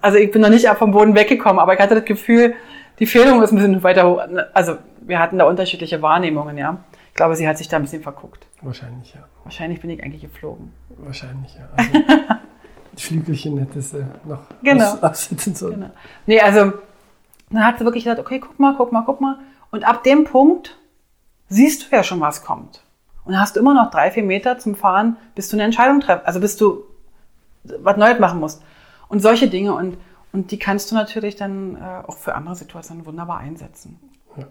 Also ich bin noch nicht vom Boden weggekommen, aber ich hatte das Gefühl, die Federung ist ein bisschen weiter hoch. Also wir hatten da unterschiedliche Wahrnehmungen, ja. Ich glaube, sie hat sich da ein bisschen verguckt.
Wahrscheinlich, ja.
Wahrscheinlich bin ich eigentlich geflogen.
Wahrscheinlich, ja. Also, Flügelchen hätte sie noch
genau. aus, aussetzen sollen. Genau. Nee, also dann hat sie wirklich gesagt, okay, guck mal, guck mal, guck mal. Und ab dem Punkt siehst du ja schon, was kommt. Und hast du immer noch drei, vier Meter zum Fahren, bis du eine Entscheidung treffst. Also bis du was Neues machen musst. Und solche Dinge. Und, und die kannst du natürlich dann äh, auch für andere Situationen wunderbar einsetzen.
Ja.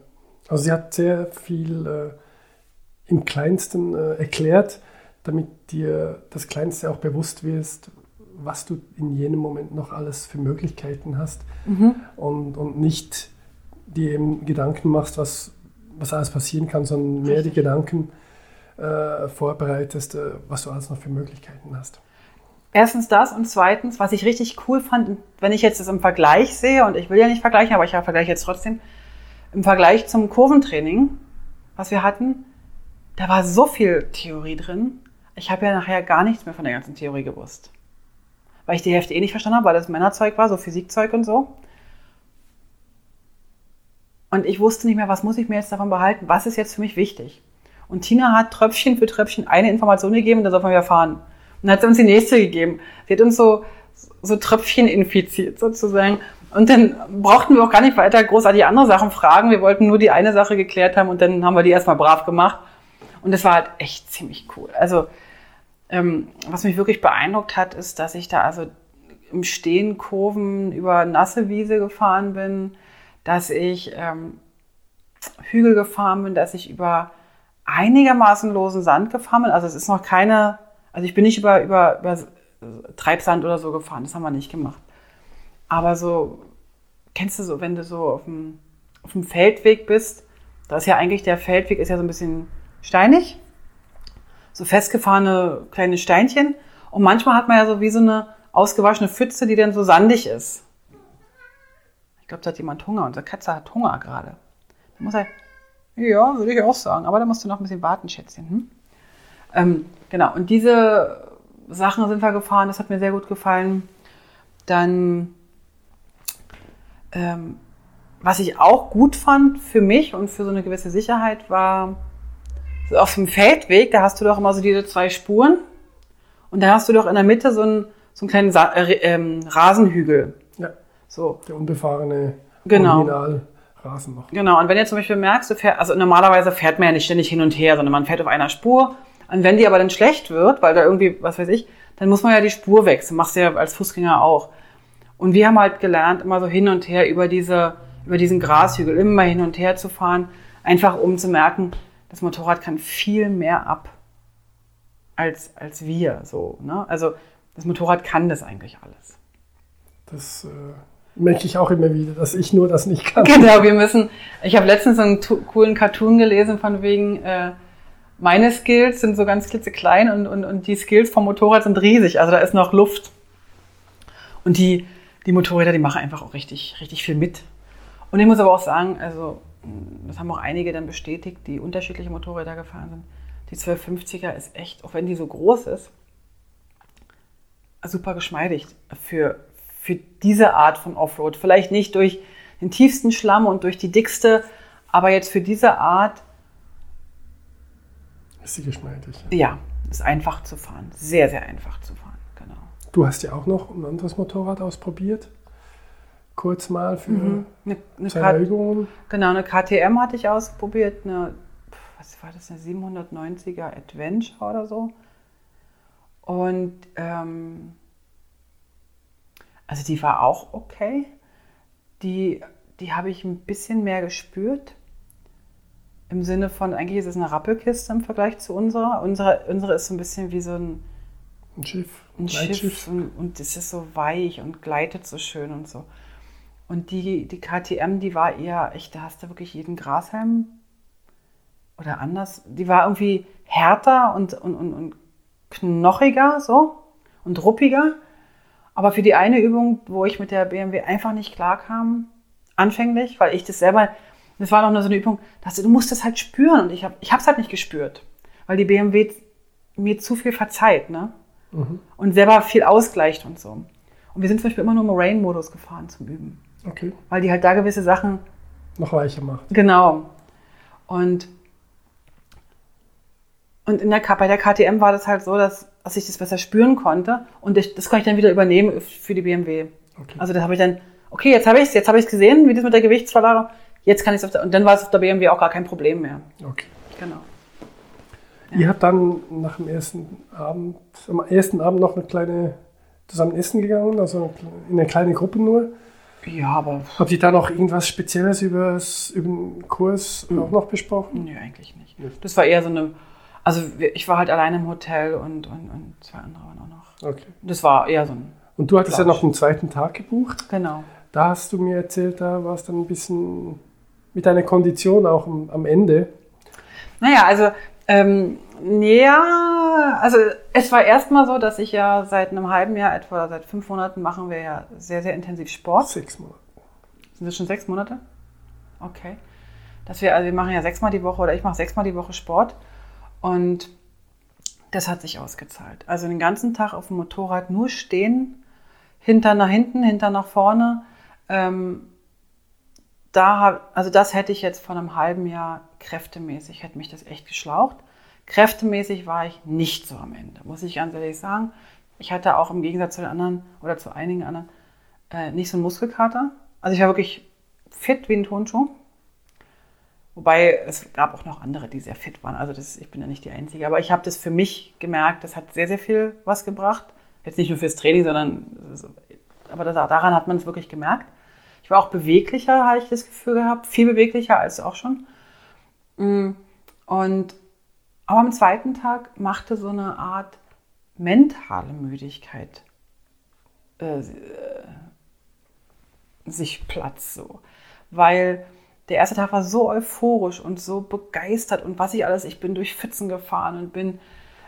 Also sie hat sehr viel äh, im Kleinsten äh, erklärt, damit dir das Kleinste auch bewusst wirst, was du in jenem Moment noch alles für Möglichkeiten hast mhm. und, und nicht dir eben Gedanken machst, was, was alles passieren kann, sondern mehr die Gedanken äh, vorbereitest, äh, was du alles noch für Möglichkeiten hast.
Erstens das und zweitens, was ich richtig cool fand, wenn ich jetzt das im Vergleich sehe, und ich will ja nicht vergleichen, aber ich vergleiche jetzt trotzdem, im Vergleich zum Kurventraining, was wir hatten, da war so viel Theorie drin. Ich habe ja nachher gar nichts mehr von der ganzen Theorie gewusst. Weil ich die Hälfte eh nicht verstanden habe, weil das Männerzeug war, so Physikzeug und so. Und ich wusste nicht mehr, was muss ich mir jetzt davon behalten, was ist jetzt für mich wichtig. Und Tina hat Tröpfchen für Tröpfchen eine Information gegeben da soll man wieder fahren. Und dann hat sie uns die nächste gegeben. Sie hat uns so, so Tröpfchen infiziert sozusagen. Und dann brauchten wir auch gar nicht weiter großartig andere Sachen fragen. Wir wollten nur die eine Sache geklärt haben und dann haben wir die erstmal brav gemacht. Und das war halt echt ziemlich cool. Also, ähm, was mich wirklich beeindruckt hat, ist, dass ich da also im Stehen Kurven über nasse Wiese gefahren bin, dass ich ähm, Hügel gefahren bin, dass ich über einigermaßen losen Sand gefahren bin. Also es ist noch keine, also ich bin nicht über, über, über Treibsand oder so gefahren, das haben wir nicht gemacht. Aber so, kennst du so, wenn du so auf dem, auf dem Feldweg bist, da ist ja eigentlich der Feldweg ist ja so ein bisschen steinig, so festgefahrene kleine Steinchen. Und manchmal hat man ja so wie so eine ausgewaschene Pfütze, die dann so sandig ist. Ich glaube, da hat jemand Hunger. Unsere Katze hat Hunger gerade. Da muss er, ja, würde ich auch sagen. Aber da musst du noch ein bisschen warten, Schätzchen. Hm? Ähm, genau. Und diese Sachen sind wir gefahren. Das hat mir sehr gut gefallen. Dann, ähm, was ich auch gut fand für mich und für so eine gewisse Sicherheit war, auf dem Feldweg, da hast du doch immer so diese zwei Spuren und da hast du doch in der Mitte so einen, so einen kleinen Sa äh, ähm, Rasenhügel.
So. Der unbefahrene
genau.
Originalrasen noch.
Genau, und wenn ihr zum Beispiel merkst, du fährst, also normalerweise fährt man ja nicht ständig hin und her, sondern man fährt auf einer Spur. Und wenn die aber dann schlecht wird, weil da irgendwie, was weiß ich, dann muss man ja die Spur wechseln. Machst du ja als Fußgänger auch. Und wir haben halt gelernt, immer so hin und her über diese, über diesen Grashügel, immer hin und her zu fahren, einfach um zu merken, das Motorrad kann viel mehr ab als, als wir. So, ne? Also das Motorrad kann das eigentlich alles.
Das äh, merke ich auch immer wieder, dass ich nur das nicht kann.
Genau, wir müssen. Ich habe letztens einen coolen Cartoon gelesen von wegen, äh, meine Skills sind so ganz klitzeklein und, und, und die Skills vom Motorrad sind riesig. Also da ist noch Luft. Und die, die Motorräder, die machen einfach auch richtig, richtig viel mit. Und ich muss aber auch sagen, also das haben auch einige dann bestätigt, die unterschiedliche Motorräder gefahren sind. Die 1250er ist echt, auch wenn die so groß ist, super geschmeidig für, für diese Art von Offroad. Vielleicht nicht durch den tiefsten Schlamm und durch die dickste, aber jetzt für diese Art.
Ist sie geschmeidig?
Ja, ist einfach zu fahren. Sehr, sehr einfach zu fahren, genau.
Du hast ja auch noch ein anderes Motorrad ausprobiert. Kurz mal für mhm. eine, eine Übungen.
Genau, eine KTM hatte ich ausprobiert, eine, was war das, eine 790er Adventure oder so. Und ähm, also die war auch okay. Die, die habe ich ein bisschen mehr gespürt. Im Sinne von, eigentlich ist es eine Rappelkiste im Vergleich zu unserer. Unsere, unsere ist so ein bisschen wie so ein,
ein Schiff.
Ein Schiff und, und es ist so weich und gleitet so schön und so. Und die, die KTM, die war eher, echt, da hast du wirklich jeden Grashelm oder anders. Die war irgendwie härter und, und, und, und knochiger so und ruppiger. Aber für die eine Übung, wo ich mit der BMW einfach nicht klarkam, anfänglich, weil ich das selber, das war noch nur so eine Übung, dass du musst das halt spüren und ich habe ich es halt nicht gespürt, weil die BMW mir zu viel verzeiht, ne? Mhm. Und selber viel ausgleicht und so. Und wir sind zum Beispiel immer nur im Rain-Modus gefahren zum Üben.
Okay.
Weil die halt da gewisse Sachen
noch weicher macht.
Genau. Und und in der, bei der KTM war das halt so, dass, dass ich das besser spüren konnte und ich, das konnte ich dann wieder übernehmen für die BMW. Okay. Also das habe ich dann, okay, jetzt habe ich es, jetzt habe ich es gesehen, wie das mit der Gewichtsverlagerung, jetzt kann ich es und dann war es auf der BMW auch gar kein Problem mehr.
Okay.
Genau.
Ja. Ihr habt dann nach dem ersten Abend, am ersten Abend noch eine kleine zusammen essen gegangen, also in eine kleine Gruppe nur.
Ja, aber.
Habt ihr da noch irgendwas Spezielles über den Kurs mhm. auch noch besprochen?
Nee, eigentlich nicht. Das war eher so eine also ich war halt alleine im Hotel und, und, und zwei andere waren auch noch.
Okay.
Das war eher so ein.
Und du hattest Plausch. ja noch einen zweiten Tag gebucht.
Genau.
Da hast du mir erzählt, da war es dann ein bisschen mit deiner Kondition auch am, Ende.
Naja, also ähm, ja, also es war erstmal so, dass ich ja seit einem halben Jahr etwa, oder seit fünf Monaten machen wir ja sehr, sehr intensiv Sport.
Sechs Monate.
Sind das schon sechs Monate? Okay. Dass wir, also wir machen ja sechsmal die Woche oder ich mache sechsmal die Woche Sport. Und das hat sich ausgezahlt. Also den ganzen Tag auf dem Motorrad nur stehen, hinter nach hinten, hinter nach vorne. Ähm, da also das hätte ich jetzt vor einem halben Jahr kräftemäßig, hätte mich das echt geschlaucht. Kräftemäßig war ich nicht so am Ende, muss ich ganz ehrlich sagen. Ich hatte auch im Gegensatz zu den anderen oder zu einigen anderen äh, nicht so einen Muskelkater. Also ich war wirklich fit wie ein Tonschuh. Wobei es gab auch noch andere, die sehr fit waren. Also das, ich bin ja nicht die Einzige. Aber ich habe das für mich gemerkt, das hat sehr, sehr viel was gebracht. Jetzt nicht nur fürs Training, sondern aber das, daran hat man es wirklich gemerkt. Ich war auch beweglicher, habe ich das Gefühl gehabt. Viel beweglicher als auch schon. Mm, und aber am zweiten Tag machte so eine Art mentale Müdigkeit äh, sich Platz so. Weil der erste Tag war so euphorisch und so begeistert und was ich alles, ich bin durch Pfützen gefahren und bin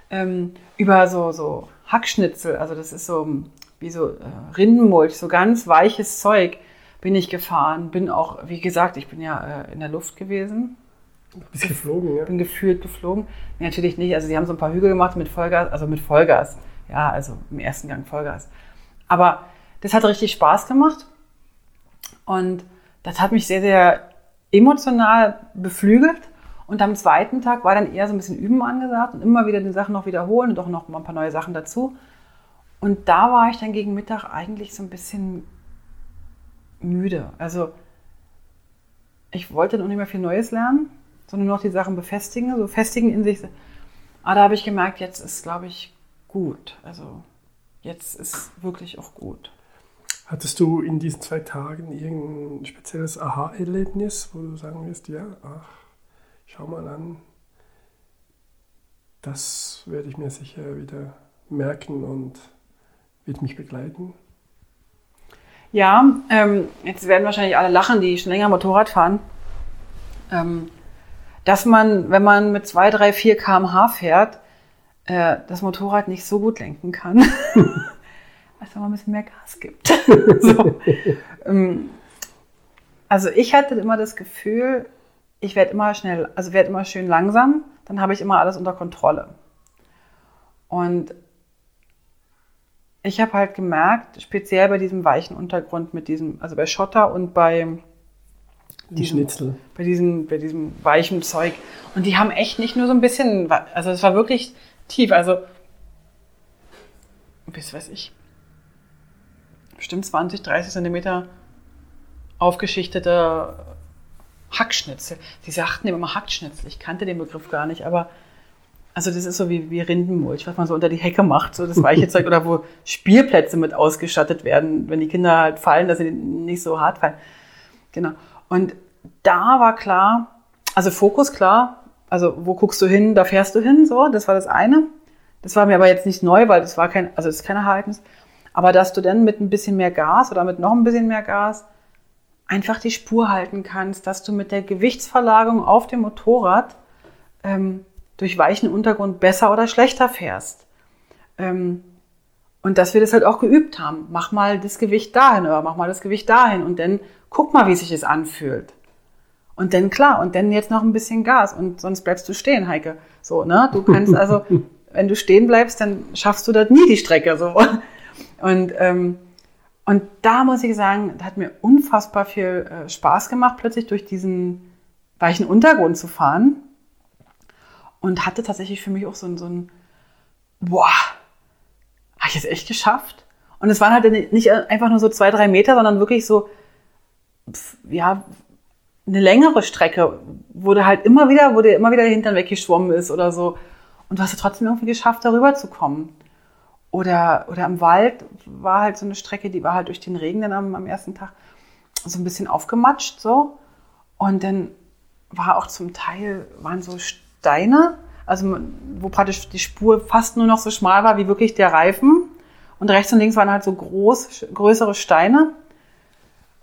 ähm, über so, so Hackschnitzel, also das ist so wie so äh, Rindenmulch, so ganz weiches Zeug bin ich gefahren, bin auch, wie gesagt, ich bin ja äh, in der Luft gewesen.
Bist geflogen, ja?
Bin gefühlt geflogen. Nee, natürlich nicht, also sie haben so ein paar Hügel gemacht mit Vollgas, also mit Vollgas, ja, also im ersten Gang Vollgas. Aber das hat richtig Spaß gemacht und das hat mich sehr, sehr emotional beflügelt. Und am zweiten Tag war dann eher so ein bisschen Üben angesagt und immer wieder die Sachen noch wiederholen und auch noch mal ein paar neue Sachen dazu. Und da war ich dann gegen Mittag eigentlich so ein bisschen müde. Also ich wollte noch nicht mehr viel Neues lernen, sondern nur noch die Sachen befestigen, so festigen in sich. Aber da habe ich gemerkt, jetzt ist, glaube ich, gut. Also jetzt ist wirklich auch gut.
Hattest du in diesen zwei Tagen irgendein spezielles Aha-Erlebnis, wo du sagen wirst, ja, ach, schau mal an, das werde ich mir sicher wieder merken und wird mich begleiten?
Ja, ähm, jetzt werden wahrscheinlich alle lachen, die schon länger Motorrad fahren. Ähm, dass man, wenn man mit 2, 3, 4 km/h fährt, äh, das Motorrad nicht so gut lenken kann, als wenn man ein bisschen mehr Gas gibt. so. ähm, also ich hatte immer das Gefühl, ich werde immer schnell, also werde immer schön langsam, dann habe ich immer alles unter Kontrolle. Und ich habe halt gemerkt, speziell bei diesem weichen Untergrund mit diesem, also bei Schotter und bei diesem, Schnitzel. Bei diesem, bei diesem weichen Zeug. Und die haben echt nicht nur so ein bisschen, also es war wirklich tief, also bis weiß ich, bestimmt 20, 30 Zentimeter aufgeschichtete Hackschnitzel. Sie sagten immer Hackschnitzel. Ich kannte den Begriff gar nicht, aber also das ist so wie, wie Rindenmulch, was man so unter die Hecke macht, so das weiche Zeug oder wo Spielplätze mit ausgestattet werden, wenn die Kinder halt fallen, dass sie nicht so hart fallen. Genau. Und da war klar, also Fokus klar, also wo guckst du hin, da fährst du hin, so, das war das eine. Das war mir aber jetzt nicht neu, weil das war kein, also das ist kein Ereignis. Aber dass du dann mit ein bisschen mehr Gas oder mit noch ein bisschen mehr Gas einfach die Spur halten kannst, dass du mit der Gewichtsverlagerung auf dem Motorrad ähm, durch weichen Untergrund besser oder schlechter fährst. Ähm, und dass wir das halt auch geübt haben. Mach mal das Gewicht dahin oder mach mal das Gewicht dahin und dann guck mal, wie sich es anfühlt. Und dann klar, und dann jetzt noch ein bisschen Gas und sonst bleibst du stehen, Heike. So, ne? Du kannst also, wenn du stehen bleibst, dann schaffst du das nie die Strecke. So. Und, ähm, und da muss ich sagen, das hat mir unfassbar viel äh, Spaß gemacht, plötzlich durch diesen weichen Untergrund zu fahren und hatte tatsächlich für mich auch so ein, so ein boah, habe ich es echt geschafft? Und es waren halt nicht einfach nur so zwei, drei Meter, sondern wirklich so, ja, eine längere Strecke, wo du halt immer wieder, wo dir immer wieder der Hintern weggeschwommen ist oder so. Und du hast es trotzdem irgendwie geschafft, darüber zu kommen. Oder, oder im Wald war halt so eine Strecke, die war halt durch den Regen dann am, am ersten Tag so ein bisschen aufgematscht, so. Und dann war auch zum Teil, waren so Steine, also wo praktisch die Spur fast nur noch so schmal war wie wirklich der Reifen. Und rechts und links waren halt so groß, größere Steine.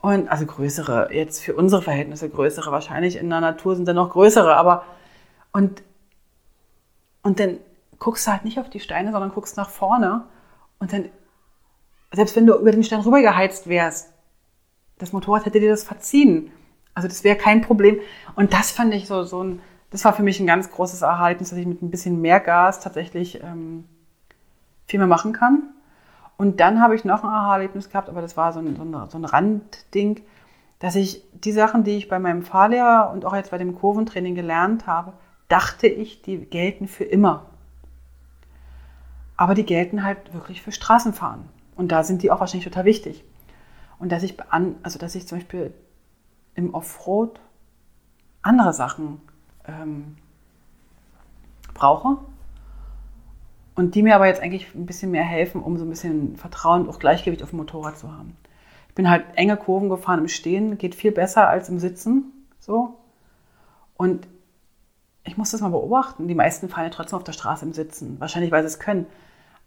Und also größere, jetzt für unsere Verhältnisse größere, wahrscheinlich in der Natur sind dann noch größere, aber und, und dann guckst du halt nicht auf die Steine, sondern guckst nach vorne. Und dann, selbst wenn du über den Stein rübergeheizt wärst, das Motorrad hätte dir das verziehen. Also das wäre kein Problem. Und das fand ich so, so ein, das war für mich ein ganz großes Erhalten, dass ich mit ein bisschen mehr Gas tatsächlich ähm, viel mehr machen kann. Und dann habe ich noch ein Aha-Erlebnis gehabt, aber das war so ein, so, ein, so ein Randding, dass ich die Sachen, die ich bei meinem Fahrlehrer und auch jetzt bei dem Kurventraining gelernt habe, dachte ich, die gelten für immer. Aber die gelten halt wirklich für Straßenfahren. Und da sind die auch wahrscheinlich total wichtig. Und dass ich, an, also dass ich zum Beispiel im Offroad andere Sachen ähm, brauche und die mir aber jetzt eigentlich ein bisschen mehr helfen, um so ein bisschen Vertrauen und auch Gleichgewicht auf dem Motorrad zu haben. Ich bin halt enge Kurven gefahren im Stehen, geht viel besser als im Sitzen, so. Und ich muss das mal beobachten. Die meisten fahren ja trotzdem auf der Straße im Sitzen. Wahrscheinlich, weil sie es können.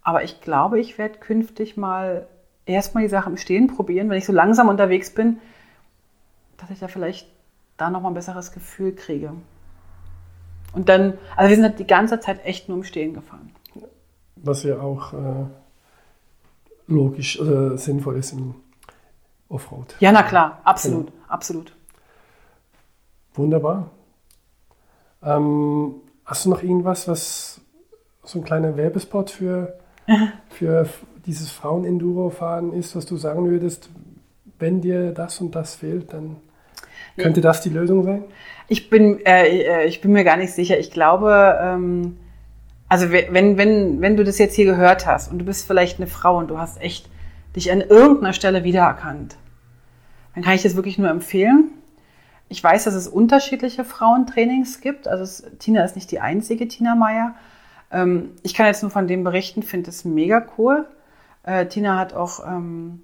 Aber ich glaube, ich werde künftig mal erstmal die Sache im Stehen probieren, wenn ich so langsam unterwegs bin, dass ich da vielleicht da nochmal ein besseres Gefühl kriege. Und dann, also wir sind halt die ganze Zeit echt nur im Stehen gefahren.
Was ja auch äh, logisch oder sinnvoll ist im Offroad.
Ja, na klar, absolut, genau. absolut.
Wunderbar. Ähm, hast du noch irgendwas, was so ein kleiner Werbespot für, für dieses Frauen-Enduro-Fahren ist, was du sagen würdest, wenn dir das und das fehlt, dann könnte das die Lösung sein?
Ich bin, äh, äh, ich bin mir gar nicht sicher. Ich glaube, ähm, also wenn, wenn, wenn du das jetzt hier gehört hast und du bist vielleicht eine Frau und du hast echt dich an irgendeiner Stelle wiedererkannt, dann kann ich das wirklich nur empfehlen. Ich weiß, dass es unterschiedliche Frauentrainings gibt. Also es, Tina ist nicht die einzige Tina Meier. Ähm, ich kann jetzt nur von dem berichten, finde es mega cool. Äh, Tina hat auch, ähm,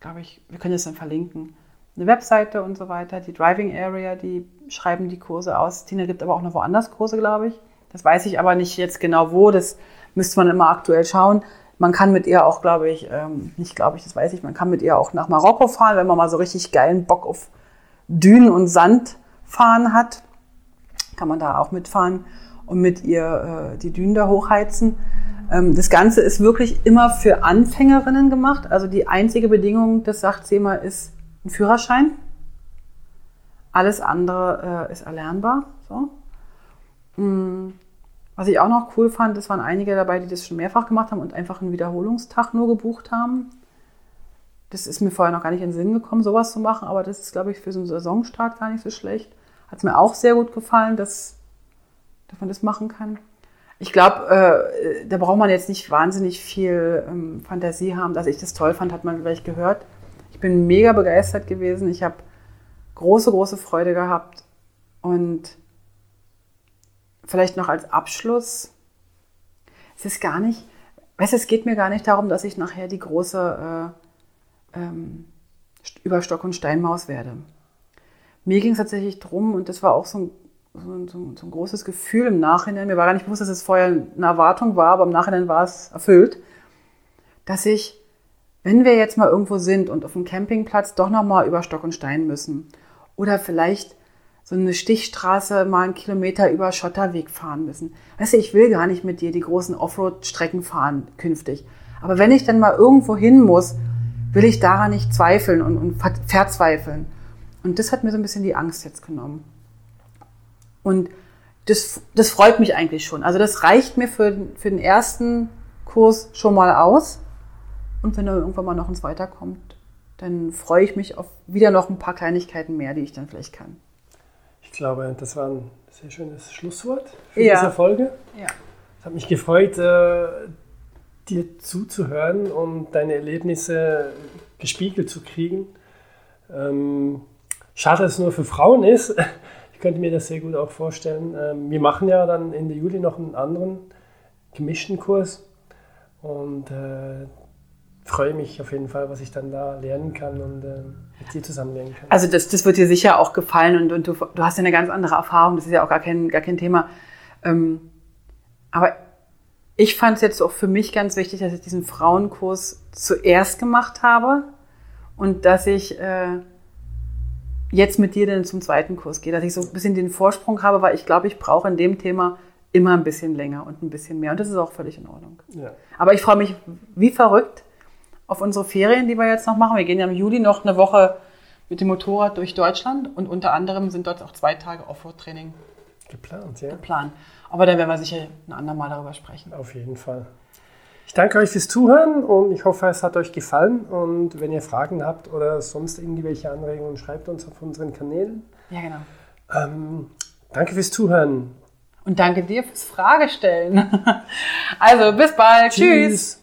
glaube ich, wir können das dann verlinken, eine Webseite und so weiter. Die Driving Area, die schreiben die Kurse aus. Tina gibt aber auch noch woanders Kurse, glaube ich. Das weiß ich aber nicht jetzt genau wo. Das müsste man immer aktuell schauen. Man kann mit ihr auch, glaube ich, ähm, nicht glaube ich, das weiß ich, man kann mit ihr auch nach Marokko fahren, wenn man mal so richtig geilen Bock auf Dünen und Sand fahren hat. Kann man da auch mitfahren und mit ihr äh, die Dünen da hochheizen. Ähm, das Ganze ist wirklich immer für Anfängerinnen gemacht. Also die einzige Bedingung, das sagt sie immer, ist ein Führerschein. Alles andere äh, ist erlernbar. So. Mm. Was ich auch noch cool fand, es waren einige dabei, die das schon mehrfach gemacht haben und einfach einen Wiederholungstag nur gebucht haben. Das ist mir vorher noch gar nicht in den Sinn gekommen, sowas zu machen, aber das ist, glaube ich, für so einen Saisonstart gar nicht so schlecht. Hat es mir auch sehr gut gefallen, dass, dass man das machen kann. Ich glaube, äh, da braucht man jetzt nicht wahnsinnig viel ähm, Fantasie haben. Dass ich das toll fand, hat man vielleicht gehört. Bin mega begeistert gewesen. Ich habe große, große Freude gehabt. Und vielleicht noch als Abschluss, es ist gar nicht, weißt es geht mir gar nicht darum, dass ich nachher die große äh, ähm, über Stock und Steinmaus werde. Mir ging es tatsächlich drum und das war auch so ein, so, so, so ein großes Gefühl im Nachhinein. Mir war gar nicht bewusst, dass es vorher eine Erwartung war, aber im Nachhinein war es erfüllt, dass ich, wenn wir jetzt mal irgendwo sind und auf dem Campingplatz doch nochmal über Stock und Stein müssen oder vielleicht so eine Stichstraße mal einen Kilometer über Schotterweg fahren müssen. Weißt du, ich will gar nicht mit dir die großen Offroad-Strecken fahren künftig. Aber wenn ich dann mal irgendwo hin muss, will ich daran nicht zweifeln und, und verzweifeln. Und das hat mir so ein bisschen die Angst jetzt genommen. Und das, das freut mich eigentlich schon. Also das reicht mir für, für den ersten Kurs schon mal aus. Und wenn da irgendwann mal noch ein zweiter kommt, dann freue ich mich auf wieder noch ein paar Kleinigkeiten mehr, die ich dann vielleicht kann.
Ich glaube, das war ein sehr schönes Schlusswort für ja. diese Folge. Ja. Es hat mich gefreut, äh, dir zuzuhören und deine Erlebnisse gespiegelt zu kriegen. Ähm, schade, dass es nur für Frauen ist. Ich könnte mir das sehr gut auch vorstellen. Ähm, wir machen ja dann Ende Juli noch einen anderen gemischten Kurs und äh, freue mich auf jeden Fall, was ich dann da lernen kann und äh, mit dir zusammen lernen kann.
Also das, das wird dir sicher auch gefallen und, und du, du hast ja eine ganz andere Erfahrung, das ist ja auch gar kein, gar kein Thema. Ähm, aber ich fand es jetzt auch für mich ganz wichtig, dass ich diesen Frauenkurs zuerst gemacht habe und dass ich äh, jetzt mit dir dann zum zweiten Kurs gehe, dass ich so ein bisschen den Vorsprung habe, weil ich glaube, ich brauche in dem Thema immer ein bisschen länger und ein bisschen mehr und das ist auch völlig in Ordnung. Ja. Aber ich freue mich wie verrückt, auf unsere Ferien, die wir jetzt noch machen. Wir gehen ja im Juli noch eine Woche mit dem Motorrad durch Deutschland und unter anderem sind dort auch zwei Tage Offroad-Training
geplant. Ja.
geplant. Aber da werden wir sicher ein andermal darüber sprechen.
Auf jeden Fall. Ich danke euch fürs Zuhören und ich hoffe, es hat euch gefallen. Und wenn ihr Fragen habt oder sonst irgendwelche Anregungen, schreibt uns auf unseren Kanälen.
Ja, genau.
Ähm, danke fürs Zuhören.
Und danke dir fürs Fragestellen. also, bis bald. Tschüss. Tschüss.